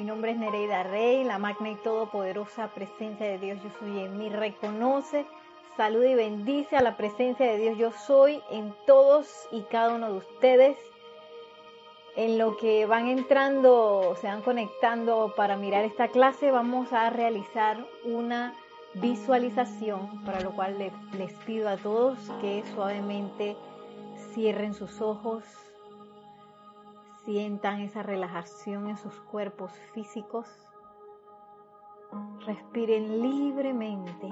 Mi nombre es Nereida Rey, la magna y todopoderosa presencia de Dios yo soy en mí. Reconoce, saluda y bendice a la presencia de Dios yo soy en todos y cada uno de ustedes. En lo que van entrando, se van conectando para mirar esta clase, vamos a realizar una visualización, para lo cual les, les pido a todos que suavemente cierren sus ojos, sientan esa relajación en sus cuerpos físicos, respiren libremente,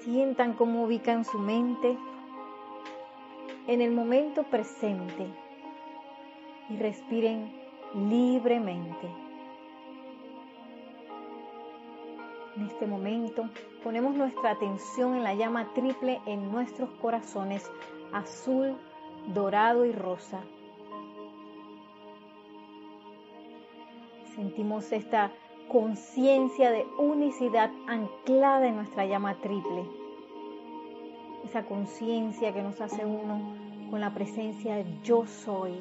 sientan cómo ubican su mente en el momento presente y respiren libremente. En este momento ponemos nuestra atención en la llama triple en nuestros corazones, azul, dorado y rosa. Sentimos esta conciencia de unicidad anclada en nuestra llama triple. Esa conciencia que nos hace uno con la presencia de yo soy,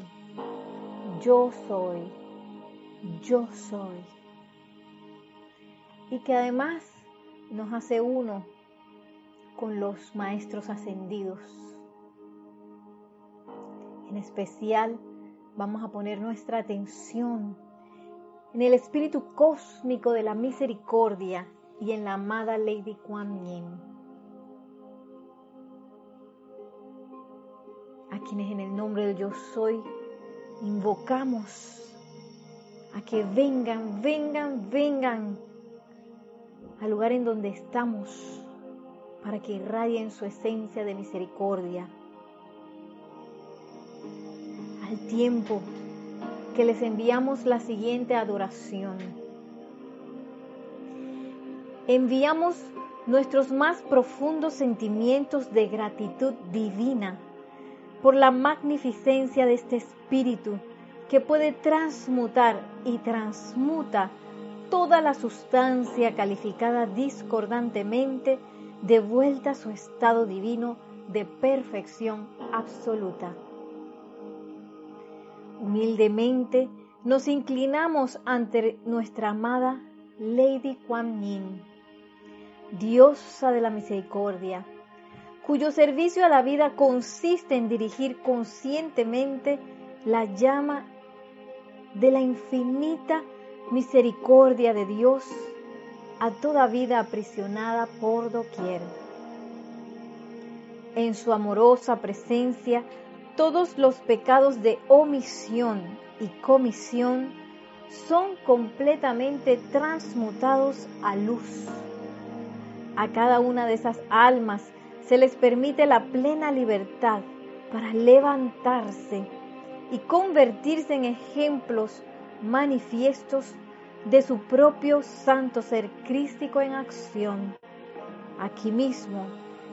yo soy, yo soy y que además nos hace uno con los maestros ascendidos. En especial vamos a poner nuestra atención en el espíritu cósmico de la misericordia y en la amada Lady Kuan Yin, a quienes en el nombre de yo soy invocamos a que vengan, vengan, vengan al lugar en donde estamos para que irradien su esencia de misericordia. Al tiempo que les enviamos la siguiente adoración. Enviamos nuestros más profundos sentimientos de gratitud divina por la magnificencia de este espíritu que puede transmutar y transmuta toda la sustancia calificada discordantemente de vuelta a su estado divino de perfección absoluta. Humildemente nos inclinamos ante nuestra amada Lady Kuan Yin, diosa de la misericordia, cuyo servicio a la vida consiste en dirigir conscientemente la llama de la infinita misericordia de Dios a toda vida aprisionada por doquier. En su amorosa presencia, todos los pecados de omisión y comisión son completamente transmutados a luz. A cada una de esas almas se les permite la plena libertad para levantarse y convertirse en ejemplos manifiestos de su propio santo ser crístico en acción, aquí mismo,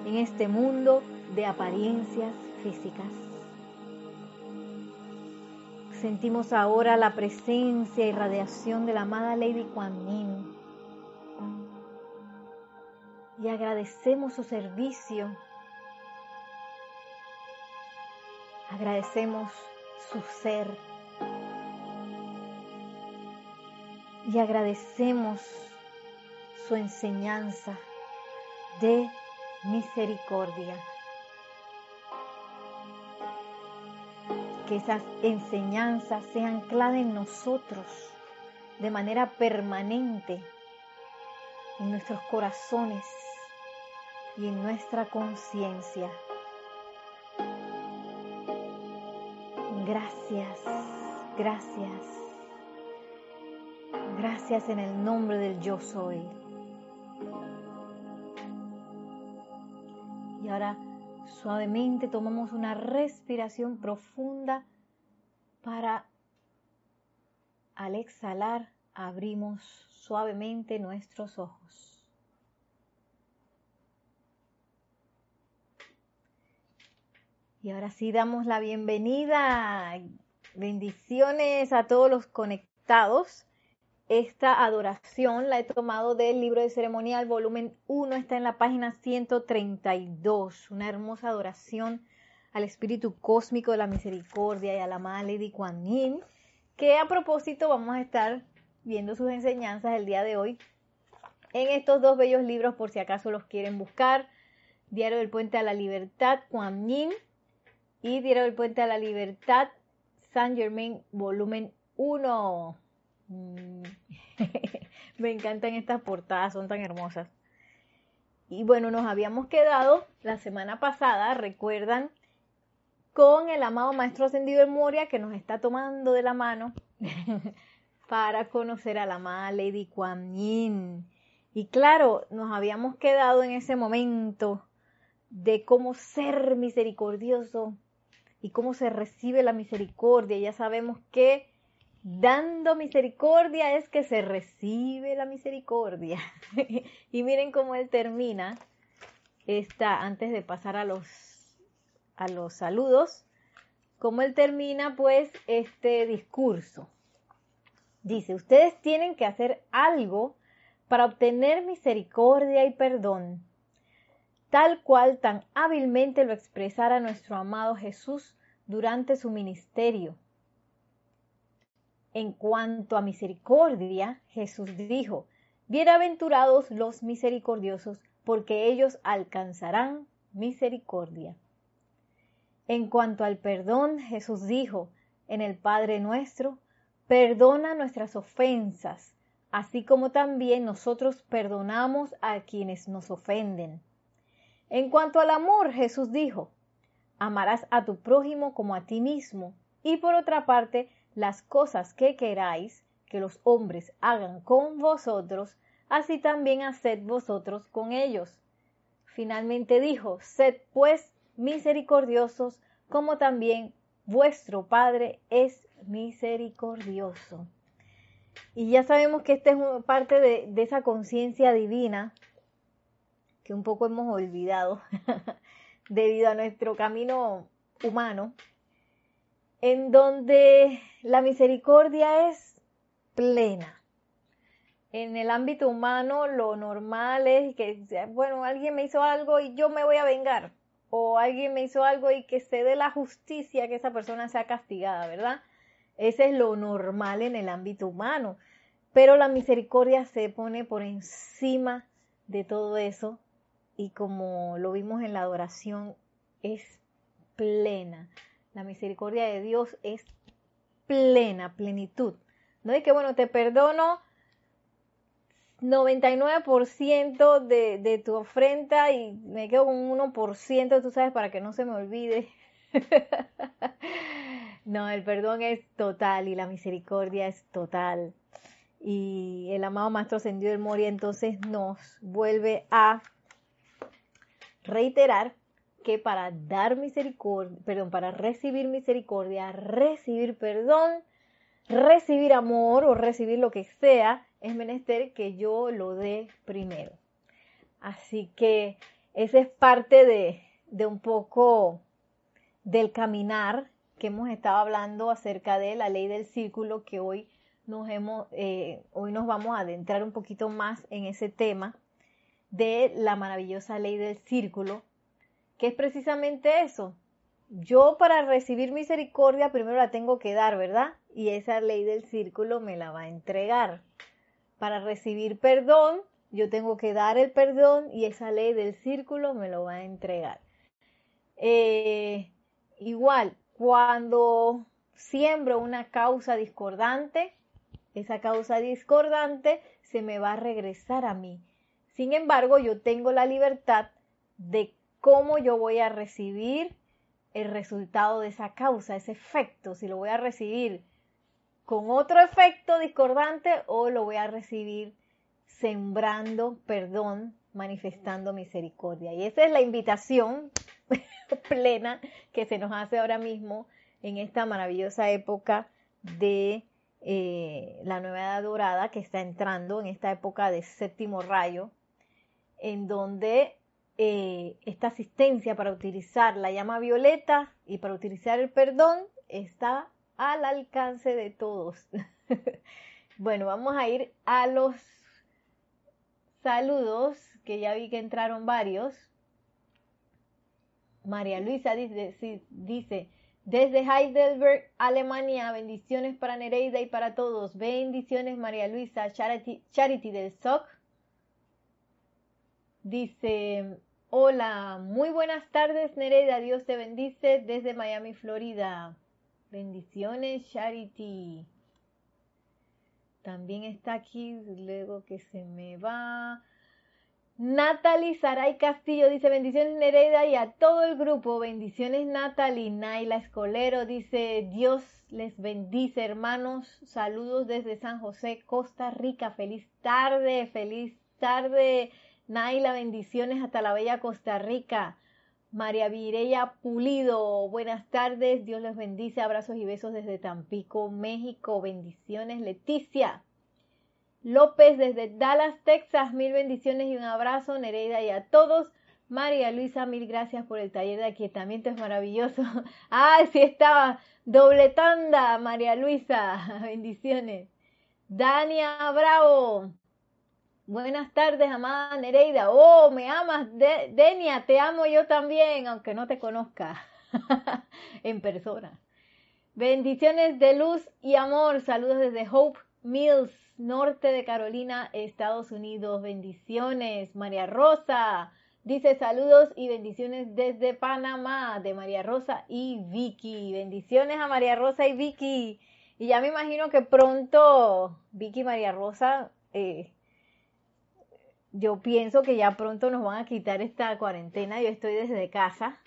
en este mundo de apariencias físicas. Sentimos ahora la presencia y radiación de la amada Lady Kuan Yin y agradecemos su servicio. Agradecemos su ser y agradecemos su enseñanza de misericordia. Que esas enseñanzas sean ancladas en nosotros de manera permanente, en nuestros corazones y en nuestra conciencia. Gracias, gracias. Gracias en el nombre del yo soy. Y ahora suavemente tomamos una respiración profunda para al exhalar abrimos suavemente nuestros ojos. Y ahora sí damos la bienvenida, bendiciones a todos los conectados esta adoración la he tomado del libro de ceremonial, volumen 1, está en la página 132. Una hermosa adoración al espíritu cósmico de la misericordia y a la amada Lady Kuan Yin, que a propósito vamos a estar viendo sus enseñanzas el día de hoy en estos dos bellos libros por si acaso los quieren buscar. Diario del Puente a la Libertad, Kuan Yin y Diario del Puente a la Libertad, Saint Germain, volumen 1. Mm. Me encantan estas portadas, son tan hermosas. Y bueno, nos habíamos quedado la semana pasada, recuerdan, con el amado Maestro Ascendido en Moria que nos está tomando de la mano para conocer a la amada Lady Kuan Yin. Y claro, nos habíamos quedado en ese momento de cómo ser misericordioso y cómo se recibe la misericordia. Ya sabemos que dando misericordia es que se recibe la misericordia. y miren cómo él termina esta, antes de pasar a los, a los saludos, cómo él termina pues este discurso. Dice, ustedes tienen que hacer algo para obtener misericordia y perdón, tal cual tan hábilmente lo expresara nuestro amado Jesús durante su ministerio. En cuanto a misericordia, Jesús dijo, Bienaventurados los misericordiosos, porque ellos alcanzarán misericordia. En cuanto al perdón, Jesús dijo, en el Padre nuestro, perdona nuestras ofensas, así como también nosotros perdonamos a quienes nos ofenden. En cuanto al amor, Jesús dijo, amarás a tu prójimo como a ti mismo. Y por otra parte, las cosas que queráis que los hombres hagan con vosotros, así también haced vosotros con ellos. Finalmente dijo, sed pues misericordiosos, como también vuestro Padre es misericordioso. Y ya sabemos que esta es parte de, esa conciencia divina que un poco hemos olvidado debido a nuestro camino humano, en donde la misericordia es plena. En el ámbito humano lo normal es que, bueno, alguien me hizo algo y yo me voy a vengar. O alguien me hizo algo y que se dé la justicia que esa persona sea castigada, ¿verdad? Ese es lo normal en el ámbito humano. Pero la misericordia se pone por encima de todo eso y como lo vimos en la adoración, es plena. La misericordia de Dios es plena, plenitud. No es que, bueno, te perdono 99% de, de tu ofrenda y me quedo con un 1%, tú sabes, para que no se me olvide. no, el perdón es total y la misericordia es total. Y el amado Maestro Ascendido del Moria entonces nos vuelve a reiterar que para dar misericordia, perdón, para recibir misericordia, recibir perdón, recibir amor o recibir lo que sea, es menester que yo lo dé primero. Así que esa es parte de, de un poco del caminar que hemos estado hablando acerca de la ley del círculo que hoy nos hemos, eh, hoy nos vamos a adentrar un poquito más en ese tema de la maravillosa ley del círculo, que es precisamente eso. Yo para recibir misericordia primero la tengo que dar, ¿verdad? Y esa ley del círculo me la va a entregar. Para recibir perdón, yo tengo que dar el perdón y esa ley del círculo me lo va a entregar. Eh, igual, cuando siembro una causa discordante, esa causa discordante se me va a regresar a mí. Sin embargo, yo tengo la libertad de cómo yo voy a recibir el resultado de esa causa, ese efecto, si lo voy a recibir con otro efecto discordante o lo voy a recibir sembrando perdón, manifestando misericordia. Y esa es la invitación plena que se nos hace ahora mismo en esta maravillosa época de eh, la nueva edad dorada que está entrando en esta época de séptimo rayo en donde eh, esta asistencia para utilizar la llama violeta y para utilizar el perdón está al alcance de todos. bueno, vamos a ir a los saludos, que ya vi que entraron varios. María Luisa dice, desde Heidelberg, Alemania, bendiciones para Nereida y para todos. Bendiciones María Luisa, Charity del SOC. Dice, hola, muy buenas tardes Nereida, Dios te bendice desde Miami, Florida. Bendiciones Charity. También está aquí, luego que se me va. Natalie Saray Castillo dice bendiciones Nereida y a todo el grupo. Bendiciones Natalie. Naila Escolero dice Dios les bendice hermanos. Saludos desde San José, Costa Rica. Feliz tarde, feliz tarde. Naila, bendiciones hasta la bella Costa Rica. María Vireya Pulido, buenas tardes. Dios les bendice. Abrazos y besos desde Tampico, México. Bendiciones. Leticia. López desde Dallas, Texas, mil bendiciones y un abrazo, Nereida y a todos. María Luisa, mil gracias por el taller de aquietamiento, es maravilloso. ¡Ay, sí estaba! Doble tanda, María Luisa, bendiciones. Dania Bravo, buenas tardes, amada Nereida. Oh, me amas, Denia, te amo yo también, aunque no te conozca en persona. Bendiciones de luz y amor, saludos desde Hope Mills, norte de Carolina, Estados Unidos. Bendiciones, María Rosa. Dice saludos y bendiciones desde Panamá, de María Rosa y Vicky. Bendiciones a María Rosa y Vicky. Y ya me imagino que pronto, Vicky y María Rosa, eh, yo pienso que ya pronto nos van a quitar esta cuarentena. Yo estoy desde casa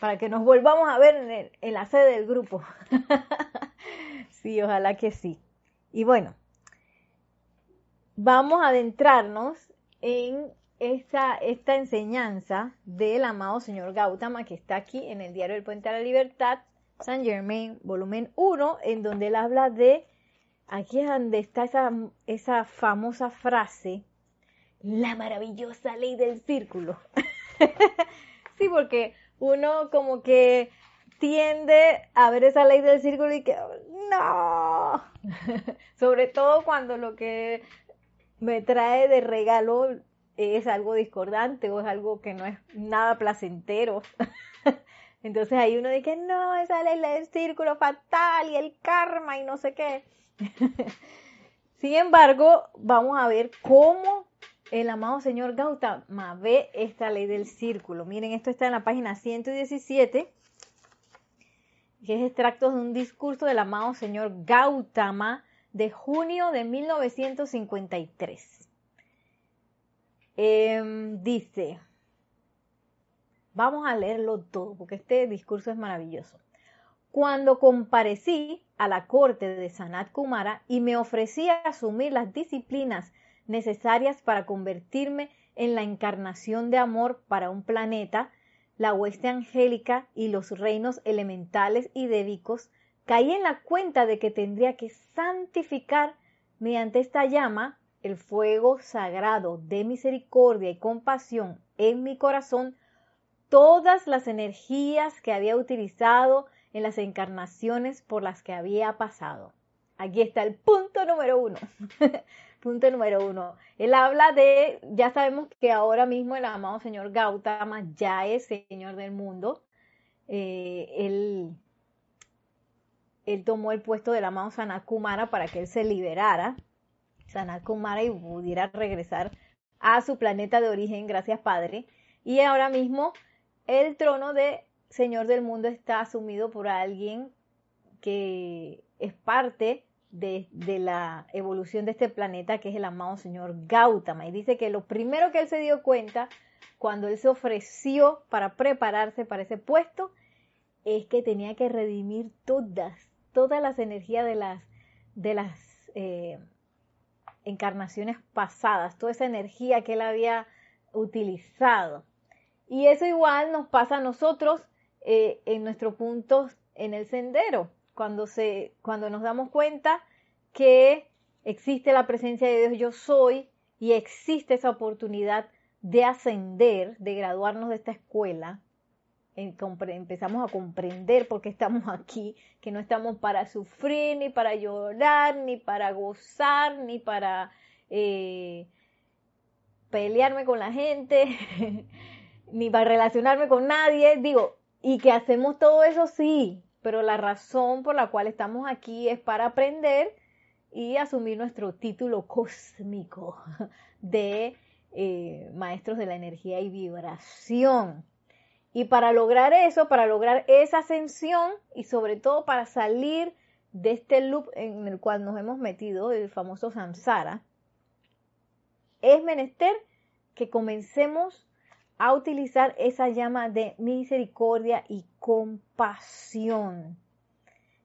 para que nos volvamos a ver en, en la sede del grupo. sí, ojalá que sí. Y bueno, vamos a adentrarnos en esta, esta enseñanza del amado señor Gautama que está aquí en el diario del Puente a la Libertad, San Germain, volumen 1, en donde él habla de, aquí es donde está esa, esa famosa frase, la maravillosa ley del círculo. sí, porque uno como que tiende a ver esa ley del círculo y que no, sobre todo cuando lo que me trae de regalo es algo discordante o es algo que no es nada placentero. Entonces ahí uno dice, no, esa ley del círculo fatal y el karma y no sé qué. Sin embargo, vamos a ver cómo el amado señor Gautama ve esta ley del círculo. Miren, esto está en la página 117 que es extracto de un discurso del amado señor Gautama de junio de 1953. Em, dice, vamos a leerlo todo porque este discurso es maravilloso. Cuando comparecí a la corte de Sanat Kumara y me ofrecí a asumir las disciplinas necesarias para convertirme en la encarnación de amor para un planeta, la hueste angélica y los reinos elementales y dédicos, caí en la cuenta de que tendría que santificar mediante esta llama el fuego sagrado de misericordia y compasión en mi corazón todas las energías que había utilizado en las encarnaciones por las que había pasado. Aquí está el punto número uno. Punto número uno. Él habla de, ya sabemos que ahora mismo el amado señor Gautama ya es señor del mundo. Eh, él, él tomó el puesto del amado Sanat Kumara para que él se liberara, Sanat Kumara, y pudiera regresar a su planeta de origen, gracias Padre. Y ahora mismo el trono de Señor del Mundo está asumido por alguien que es parte de, la evolución de este planeta, que es el amado señor Gautama. Y dice que lo primero que él se dio cuenta cuando él se ofreció para prepararse para ese puesto es que tenía que redimir todas, todas las energías de las, de las eh, encarnaciones pasadas, toda esa energía que él había utilizado. Y eso igual nos pasa a nosotros eh, en nuestro punto en el sendero cuando, se, cuando nos damos cuenta que existe la presencia de Dios yo soy y existe esa oportunidad de ascender, de graduarnos de esta escuela, empezamos a comprender por qué estamos aquí, que no estamos para sufrir, ni para llorar, ni para gozar, ni para eh, pelearme con la gente, ni para relacionarme con nadie. Digo, Y que hacemos todo eso, sí, pero la razón por la cual estamos aquí es para aprender y asumir nuestro título cósmico de eh, maestros de la energía y vibración. Y para lograr eso, para lograr esa ascensión y sobre todo para salir de este loop en el cual nos hemos metido, el famoso samsara, es menester que comencemos a utilizar esa llama de misericordia y compasión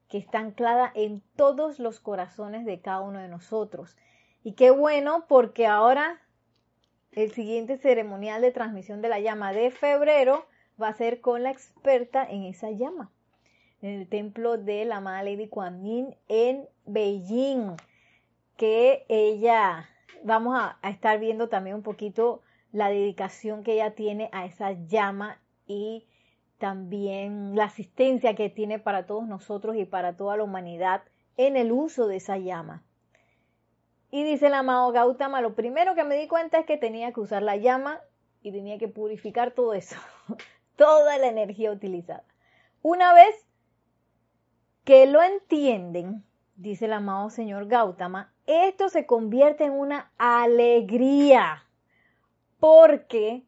que está anclada en todos los corazones de cada uno de nosotros. Y qué bueno porque ahora el siguiente ceremonial de transmisión de la llama de febrero va a ser con la experta en esa llama, en el templo de la amada Lady Kuan Yin en Beijing, que ella, vamos a estar viendo también un poquito la dedicación que ella tiene a esa llama y también la asistencia que tiene para todos nosotros y para toda la humanidad en el uso de esa llama. Y dice el amado Gautama, lo primero que me di cuenta es que tenía que usar la llama y tenía que purificar todo eso, toda la energía utilizada. Una vez que lo entienden, dice el amado señor Gautama, esto se convierte en una alegría porque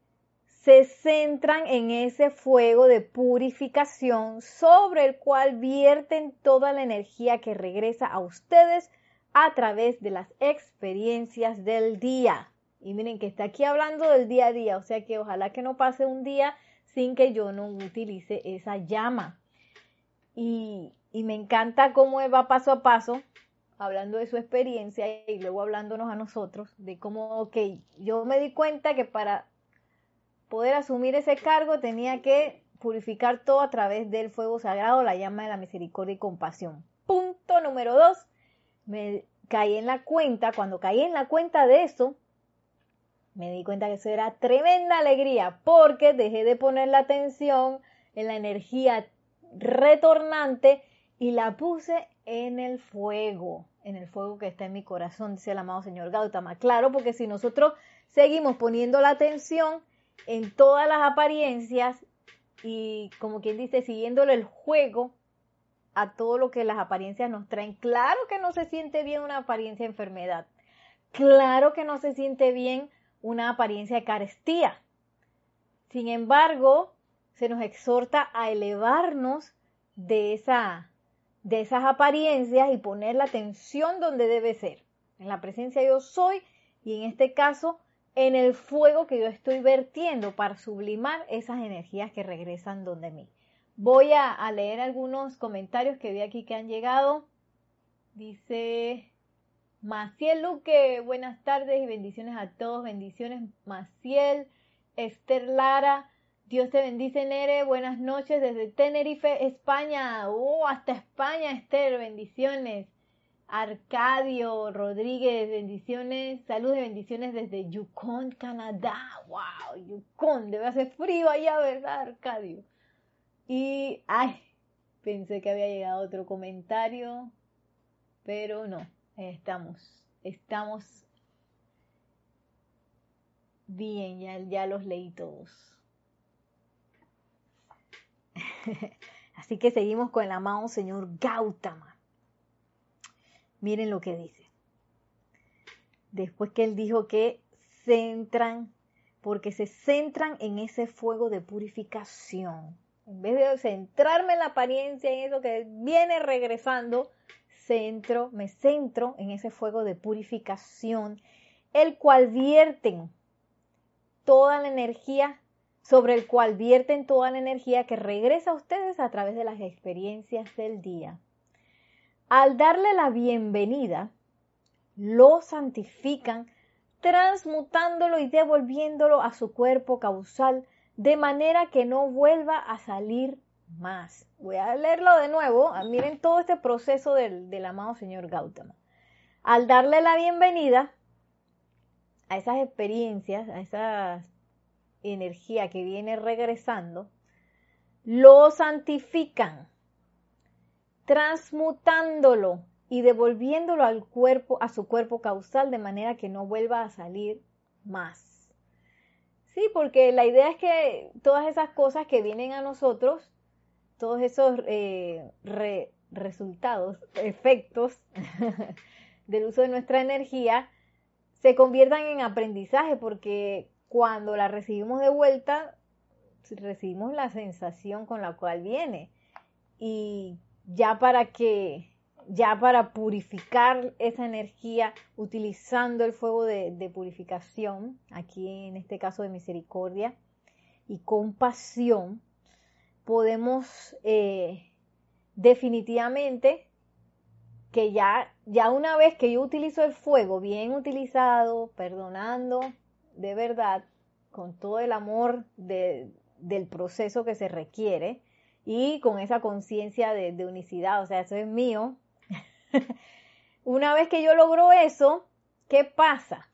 se centran en ese fuego de purificación sobre el cual vierten toda la energía que regresa a ustedes a través de las experiencias del día. Y miren que está aquí hablando del día a día, o sea que ojalá que no pase un día sin que yo no utilice esa llama. Y, y me encanta cómo va paso a paso hablando de su experiencia y luego hablándonos a nosotros de cómo, ok, yo me di cuenta que para poder asumir ese cargo tenía que purificar todo a través del fuego sagrado, la llama de la misericordia y compasión. Punto número dos, me caí en la cuenta, cuando caí en la cuenta de eso, me di cuenta que eso era tremenda alegría porque dejé de poner la atención en la energía retornante y la puse en el fuego, en el fuego que está en mi corazón, dice el amado señor Gautama. Claro, porque si nosotros seguimos poniendo la atención en todas las apariencias y como quien dice, siguiéndole el juego a todo lo que las apariencias nos traen, claro que no se siente bien una apariencia de enfermedad, claro que no se siente bien una apariencia de carestía. Sin embargo, se nos exhorta a elevarnos de esa de esas apariencias y poner la atención donde debe ser, en la presencia yo soy y en este caso en el fuego que yo estoy vertiendo para sublimar esas energías que regresan donde mí. Voy a, leer algunos comentarios que vi aquí que han llegado. Dice Maciel Luque, buenas tardes y bendiciones a todos. Bendiciones Maciel, Esther Lara, Dios te bendice, Nere. Buenas noches desde Tenerife, España. Oh, hasta España, Esther. Bendiciones. Arcadio Rodríguez, bendiciones. Saludos y bendiciones desde Yukon, Canadá. Wow, Yukon. Debe hacer frío allá, ¿verdad, Arcadio? Y, ay, pensé que había llegado otro comentario, pero no. Estamos, estamos bien, ya, ya los leí todos. Así que seguimos con el amado señor Gautama. Miren lo que dice. Después que él dijo que centran, porque se centran en ese fuego de purificación. En vez de centrarme en la apariencia, en eso que viene regresando, centro, me centro en ese fuego de purificación, el cual vierten toda la energía sobre el cual vierten toda la energía que regresa a ustedes a través de las experiencias del día. Al darle la bienvenida, lo santifican, transmutándolo y devolviéndolo a su cuerpo causal, de manera que no vuelva a salir más. Voy a leerlo de nuevo. Ah, miren todo este proceso del, del amado señor Gautama. Al darle la bienvenida a esas experiencias, a esas energía que viene regresando, lo santifican, transmutándolo y devolviéndolo al cuerpo, a su cuerpo causal, de manera que no vuelva a salir más. Sí, porque la idea es que todas esas cosas que vienen a nosotros todos esos eh, resultados, efectos del uso de nuestra energía, se conviertan en aprendizaje, porque cuando la recibimos de vuelta, recibimos la sensación con la cual viene. Y ya para que, ya para purificar esa energía utilizando el fuego de, purificación, aquí en este caso de misericordia y compasión, podemos eh, definitivamente que ya, ya una vez que yo utilizo el fuego bien utilizado, perdonando de verdad, con todo el amor del proceso que se requiere y con esa conciencia de, de unicidad, o sea, eso es mío. una vez que yo logro eso, ¿qué pasa?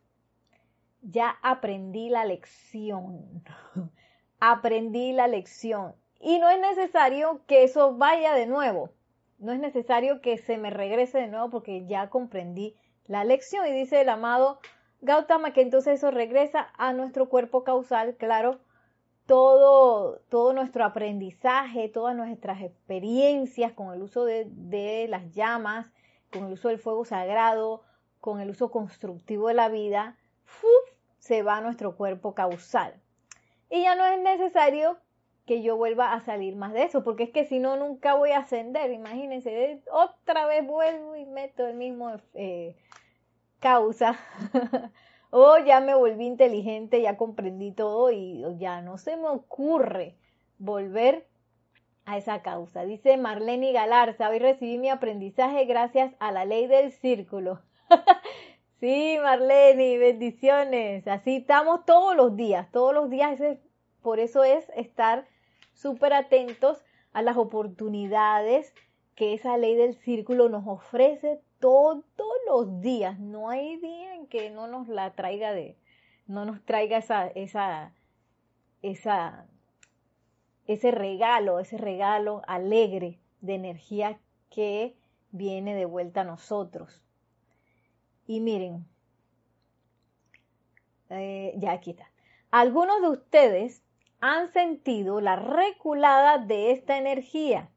Ya aprendí la lección. aprendí la lección. Y no es necesario que eso vaya de nuevo. No es necesario que se me regrese de nuevo porque ya comprendí la lección. Y dice el amado Gautama que entonces eso regresa a nuestro cuerpo causal, claro, todo, todo nuestro aprendizaje, todas nuestras experiencias con el uso de, de las llamas, con el uso del fuego sagrado, con el uso constructivo de la vida, se va a nuestro cuerpo causal. Y ya no es necesario que yo vuelva a salir más de eso, porque es que si no, nunca voy a ascender. Imagínense, otra vez vuelvo y meto el mismo eh, causa. o ya me volví inteligente, ya comprendí todo y ya no se me ocurre volver a esa causa. Dice Marlene Galarza, hoy recibí mi aprendizaje gracias a la ley del círculo. sí, Marlene, bendiciones. Así estamos todos los días, todos los días. por eso es estar súper atentos a las oportunidades que esa ley del círculo nos ofrece todos los días. No hay día en que no nos la traiga de, no nos traiga esa, esa, esa, ese regalo, ese regalo alegre de energía que viene de vuelta a nosotros. Y miren, eh, ya aquí está. Algunos de ustedes han sentido la reculada de esta energía,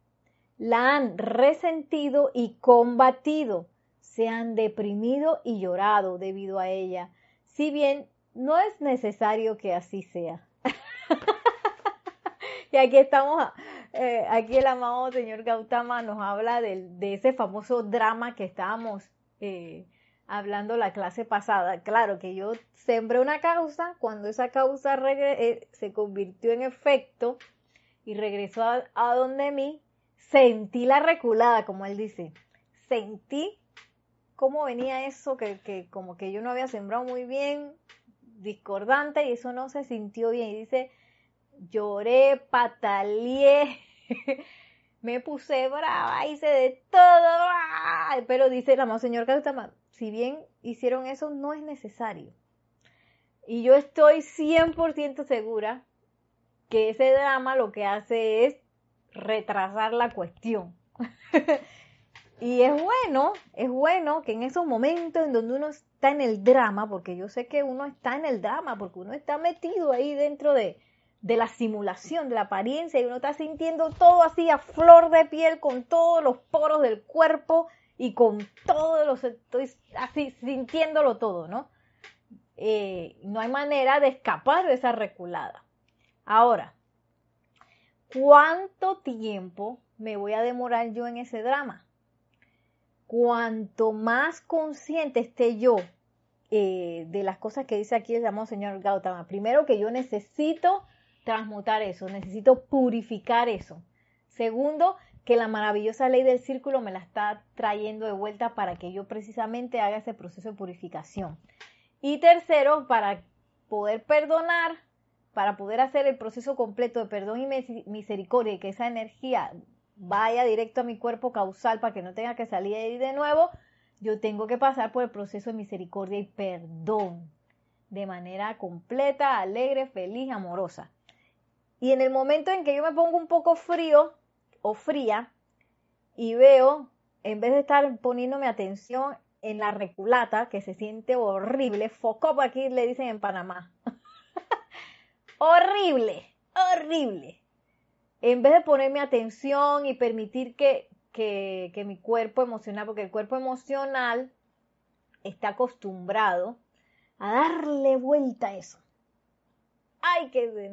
la han resentido y combatido, se han deprimido y llorado debido a ella, si bien no es necesario que así sea. y aquí estamos, eh, aquí el amado señor Gautama nos habla de, de ese famoso drama que estábamos eh, hablando la clase pasada. Claro que yo sembré una causa, cuando esa causa eh, se convirtió en efecto y regresó a, donde mí, sentí la reculada, como él dice. Sentí cómo venía eso que, que como que yo no había sembrado muy bien, discordante, y eso no se sintió bien. Y dice, lloré, pataleé. me puse brava, hice de todo, pero dice amado señor Gautama, si bien hicieron eso, no es necesario. Y yo estoy 100% segura que ese drama lo que hace es retrasar la cuestión. y es bueno, es bueno que en esos momentos en donde uno está en el drama, porque yo sé que uno está en el drama, porque uno está metido ahí dentro de, de la simulación, de la apariencia, y uno está sintiendo todo así a flor de piel, con todos los poros del cuerpo, y con todos los, estoy así sintiéndolo todo, ¿no? Eh, no hay manera de escapar de esa reculada. Ahora, ¿cuánto tiempo me voy a demorar yo en ese drama? Cuanto más consciente esté yo eh, de las cosas que dice aquí el llamado señor Gautama, primero que yo necesito transmutar eso, necesito purificar eso. Segundo, que la maravillosa ley del círculo me la está trayendo de vuelta para que yo precisamente haga ese proceso de purificación. Y tercero, para poder perdonar, para poder hacer el proceso completo de perdón y misericordia y que esa energía vaya directo a mi cuerpo causal para que no tenga que salir ahí de nuevo, yo tengo que pasar por el proceso de misericordia y perdón de manera completa, alegre, feliz, amorosa. Y en el momento en que yo me pongo un poco frío, o fría y veo, en vez de estar poniéndome atención en la reculata, que se siente horrible, foco aquí le dicen en Panamá. horrible, horrible. En vez de ponerme atención y permitir que, que, que mi cuerpo emocional, porque el cuerpo emocional está acostumbrado a darle vuelta a eso. Ay, que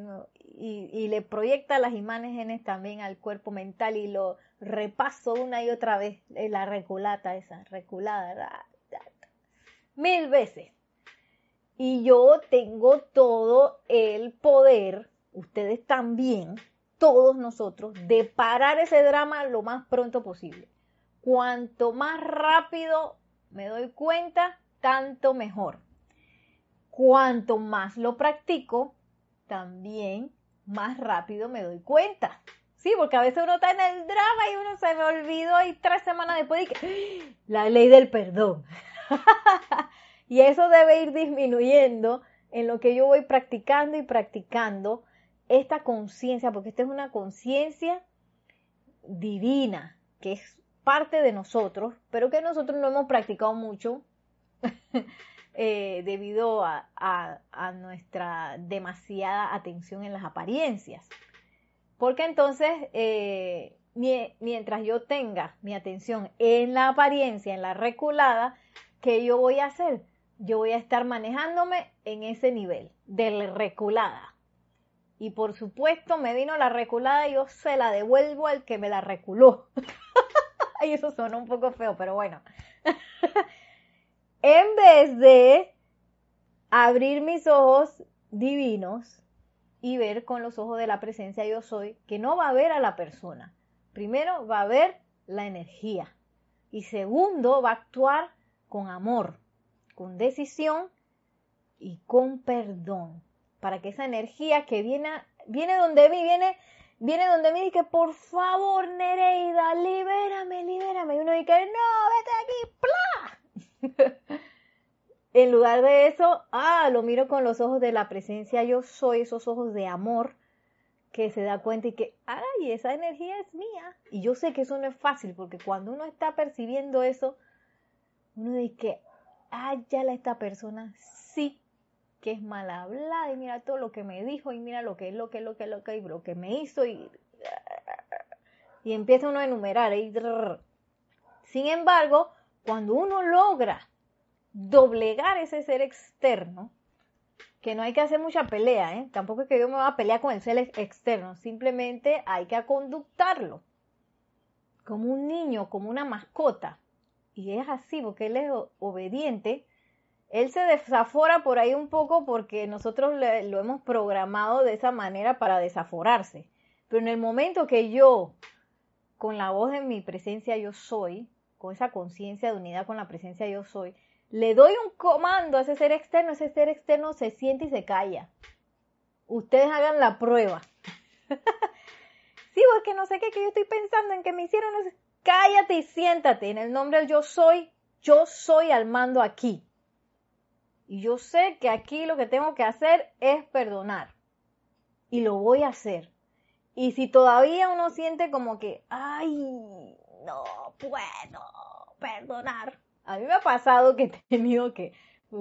y, y, le proyecta las imágenes también al cuerpo mental y lo repaso una y otra vez, la reculata esa, reculada, mil veces. Y yo tengo todo el poder, ustedes también, todos nosotros, de parar ese drama lo más pronto posible. Cuanto más rápido me doy cuenta, tanto mejor. Cuanto más lo practico, también más rápido me doy cuenta. Sí, porque a veces uno está en el drama y uno se me olvidó y tres semanas después que ¡Ah! la ley del perdón. y eso debe ir disminuyendo en lo que yo voy practicando y practicando esta conciencia, porque esta es una conciencia divina, que es parte de nosotros, pero que nosotros no hemos practicado mucho eh, debido a, nuestra demasiada atención en las apariencias. Porque entonces, eh, mientras yo tenga mi atención en la apariencia, en la reculada, ¿qué yo voy a hacer? Yo voy a estar manejándome en ese nivel de la reculada. Y por supuesto me vino la reculada y yo se la devuelvo al que me la reculó. y eso suena un poco feo, pero bueno. en vez de abrir mis ojos divinos y ver con los ojos de la presencia yo soy, que no va a ver a la persona. Primero va a ver la energía. Y segundo va a actuar con amor, con decisión y con perdón. Para que esa energía que viene, viene donde mí, viene, viene donde mí y que por favor, Nereida, libérame, libérame. Y uno dice, no, vete aquí, ¡plá! en lugar de eso, ah, lo miro con los ojos de la presencia, yo soy esos ojos de amor que se da cuenta y que, ay, esa energía es mía. Y yo sé que eso no es fácil, porque cuando uno está percibiendo eso, uno dice ay, ya la esta persona sí que es mal hablada y mira todo lo que me dijo y mira lo que es, lo que es, lo que es, lo que es, lo que me hizo y, y empieza uno a enumerar. Y, sin embargo, cuando uno logra doblegar ese ser externo, que no hay que hacer mucha pelea, ¿eh? tampoco es que yo me voy a pelear con el ser externo, simplemente hay que conductarlo como un niño, como una mascota. Y es así, porque él es obediente. Él se desafora por ahí un poco porque nosotros lo hemos programado de esa manera para desaforarse. Pero en el momento que yo, con la voz de mi presencia yo soy, con esa conciencia de unidad con la presencia yo soy, le doy un comando a ese ser externo, ese ser externo se siente y se calla. Ustedes hagan la prueba. sí, que no sé qué, que yo estoy pensando en que me hicieron. Cállate y siéntate. En el nombre del yo soy, yo soy al mando aquí. Y yo sé que aquí lo que tengo que hacer es perdonar. Y lo voy a hacer. Y si todavía uno siente como que, ay, no puedo perdonar, a mí me ha pasado que he tenido que,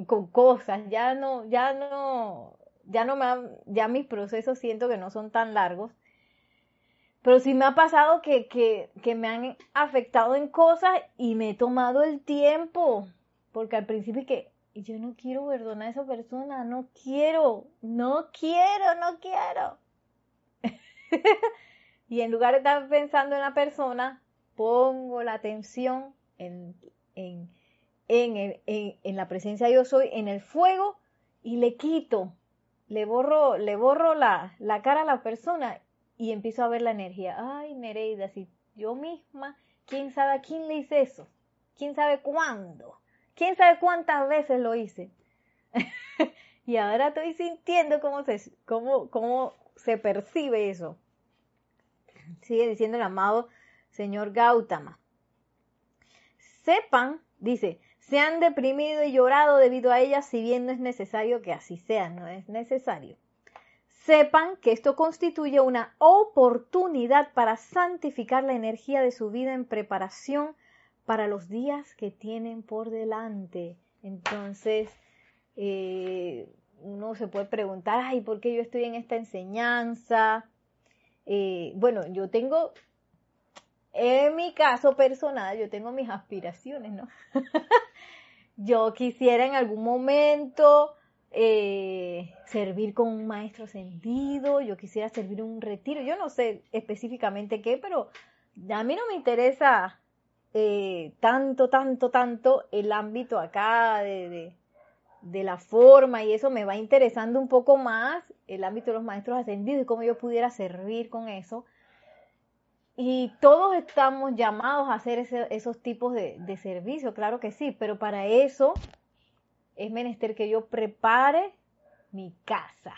con cosas, ya no, ya no, ya no me ya mis procesos siento que no son tan largos. Pero sí me ha pasado que, que, que me han afectado en cosas y me he tomado el tiempo. Porque al principio que yo no quiero perdonar a esa persona, no quiero, no quiero, no quiero. y en lugar de estar pensando en la persona, pongo la atención en, en, en, la presencia yo soy, en el fuego, y le quito, le borro, le borro la, la cara a la persona y empiezo a ver la energía. Ay, Nereida, si yo misma, ¿quién sabe a quién le hice eso? ¿Quién sabe cuándo? ¿Quién sabe cuántas veces lo hice? y ahora estoy sintiendo cómo se, cómo, cómo se percibe eso. Sigue diciendo el amado señor Gautama. Sepan, dice, se han deprimido y llorado debido a ellas, si bien no es necesario que así sea, no es necesario. Sepan que esto constituye una oportunidad para santificar la energía de su vida en preparación para los días que tienen por delante. Entonces, eh, uno se puede preguntar, ay, ¿por qué yo estoy en esta enseñanza? eh, bueno, yo tengo, en mi caso personal, yo tengo mis aspiraciones, ¿no? yo quisiera en algún momento eh, servir con un maestro ascendido, yo quisiera servir un retiro, yo no sé específicamente qué, pero a mí no me interesa eh, tanto, tanto, tanto el ámbito acá de, de, la forma y eso me va interesando un poco más el ámbito de los maestros ascendidos y cómo yo pudiera servir con eso. Y todos estamos llamados a hacer esos tipos de, de servicio, claro que sí, pero para eso es menester que yo prepare mi casa.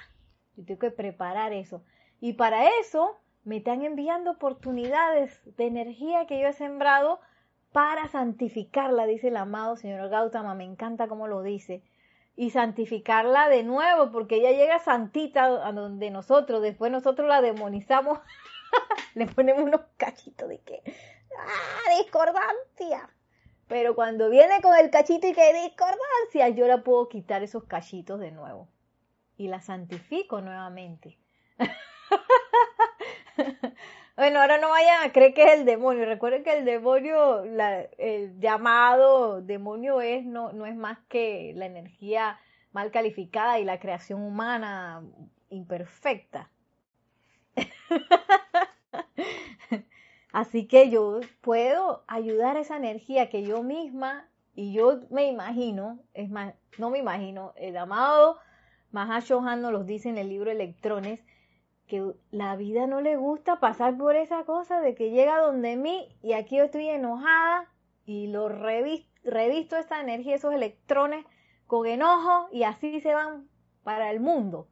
Yo tengo que preparar eso. Y para eso me están enviando oportunidades de energía que yo he sembrado para santificarla, dice el amado señor Gautama. Me encanta cómo lo dice. Y santificarla de nuevo, porque ella llega santita a donde nosotros, después nosotros la demonizamos, le ponemos unos cachitos de que, ¡ah, discordancia! Pero cuando viene con el cachito y que discordancia, yo la puedo quitar esos cachitos de nuevo. Y la santifico nuevamente. bueno, ahora no vayan a creer que es el demonio. Recuerden que el demonio, el llamado demonio es no, no es más que la energía mal calificada y la creación humana imperfecta. Así que yo puedo ayudar a esa energía que yo misma, y yo me imagino, es más, no me imagino, el amado Mahashohan nos los dice en el libro Electrones, que la vida no le gusta pasar por esa cosa de que llega donde mí y aquí yo estoy enojada y lo revisto, revisto esa energía, esos electrones con enojo y así se van para el mundo.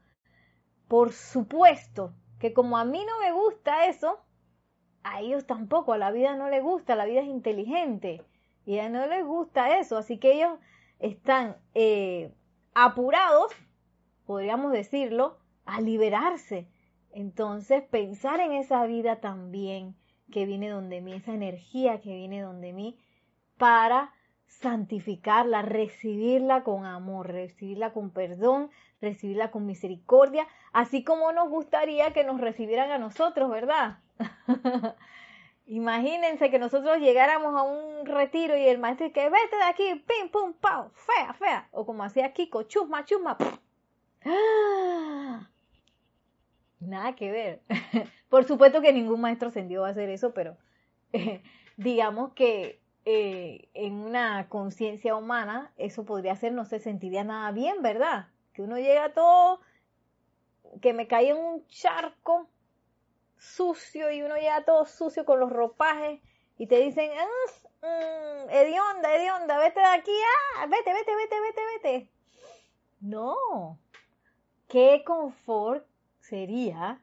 Por supuesto que como a mí no me gusta eso, a ellos tampoco, a la vida no les gusta, la vida es inteligente y a no les gusta eso, así que ellos están eh, apurados, podríamos decirlo, a liberarse. Entonces, pensar en esa vida también que viene donde mí, esa energía que viene donde mí, para santificarla, recibirla con amor, recibirla con perdón, recibirla con misericordia, así como nos gustaría que nos recibieran a nosotros, ¿verdad? Imagínense que nosotros llegáramos a un retiro y el maestro que vete de aquí, pim, pum, pau, fea, fea. O como hacía Kiko, chusma, chusma. Nada que ver. Por supuesto que ningún maestro ascendido va a hacer eso, pero digamos que eh, en una conciencia humana eso podría ser, no se sentiría nada bien, ¿verdad? Que uno llega todo, que me cae en un charco sucio y uno llega todo sucio con los ropajes y te dicen, mm, mm, hedionda, hedionda, vete de aquí, ah, vete, vete, vete, vete, vete. No, qué confort sería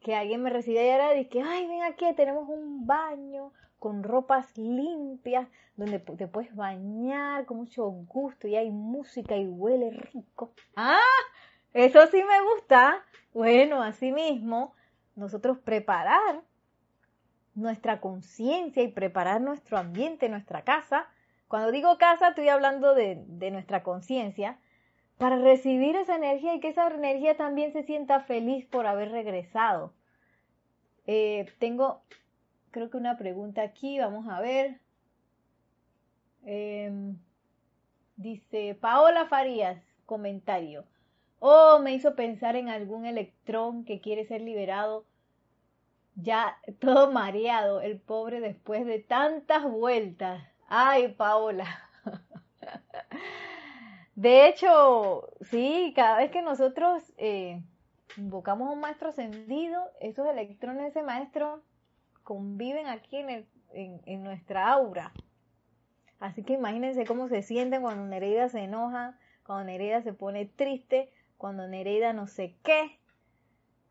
que alguien me recibiera y que, ay, ven aquí, tenemos un baño con ropas limpias, donde te puedes bañar con mucho gusto y hay música y huele rico. Ah, eso sí me gusta. Bueno, así mismo, nosotros preparar nuestra conciencia y preparar nuestro ambiente, nuestra casa. Cuando digo casa, estoy hablando de, nuestra conciencia, para recibir esa energía y que esa energía también se sienta feliz por haber regresado. Eh, tengo, creo que una pregunta aquí, vamos a ver. Em, dice Paola Farías, comentario. Oh, me hizo pensar en algún electrón que quiere ser liberado. Ya todo mareado, el pobre después de tantas vueltas. Ay, Paola. De hecho, sí, cada vez que nosotros eh, invocamos a un maestro ascendido, esos electrones de ese maestro conviven aquí en, nuestra aura. Así que imagínense cómo se sienten cuando Nereida se enoja, cuando Nereida se pone triste, cuando Nereida no sé qué.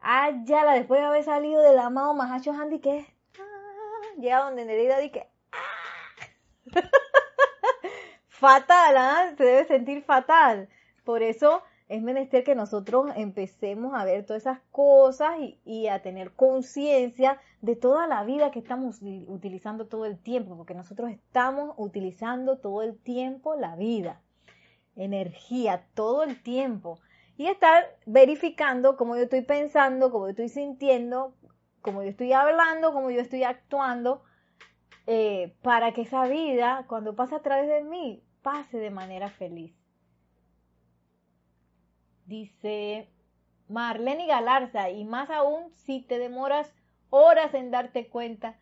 Ah, ya la después de haber salido del amado Mahacho Handy, que ah, llega donde Nereida dice, ah. fatal, ¿ah? se debe sentir fatal. Por eso es menester que nosotros empecemos a ver todas esas cosas y, a tener conciencia de toda la vida que estamos utilizando todo el tiempo, porque nosotros estamos utilizando todo el tiempo la vida, energía, todo el tiempo y estar verificando cómo yo estoy pensando, cómo yo estoy sintiendo, como yo estoy hablando, como yo estoy actuando, eh, para que esa vida, cuando pase a través de mí, pase de manera feliz. Dice Marlene Galarza, y más aún si te demoras horas en darte cuenta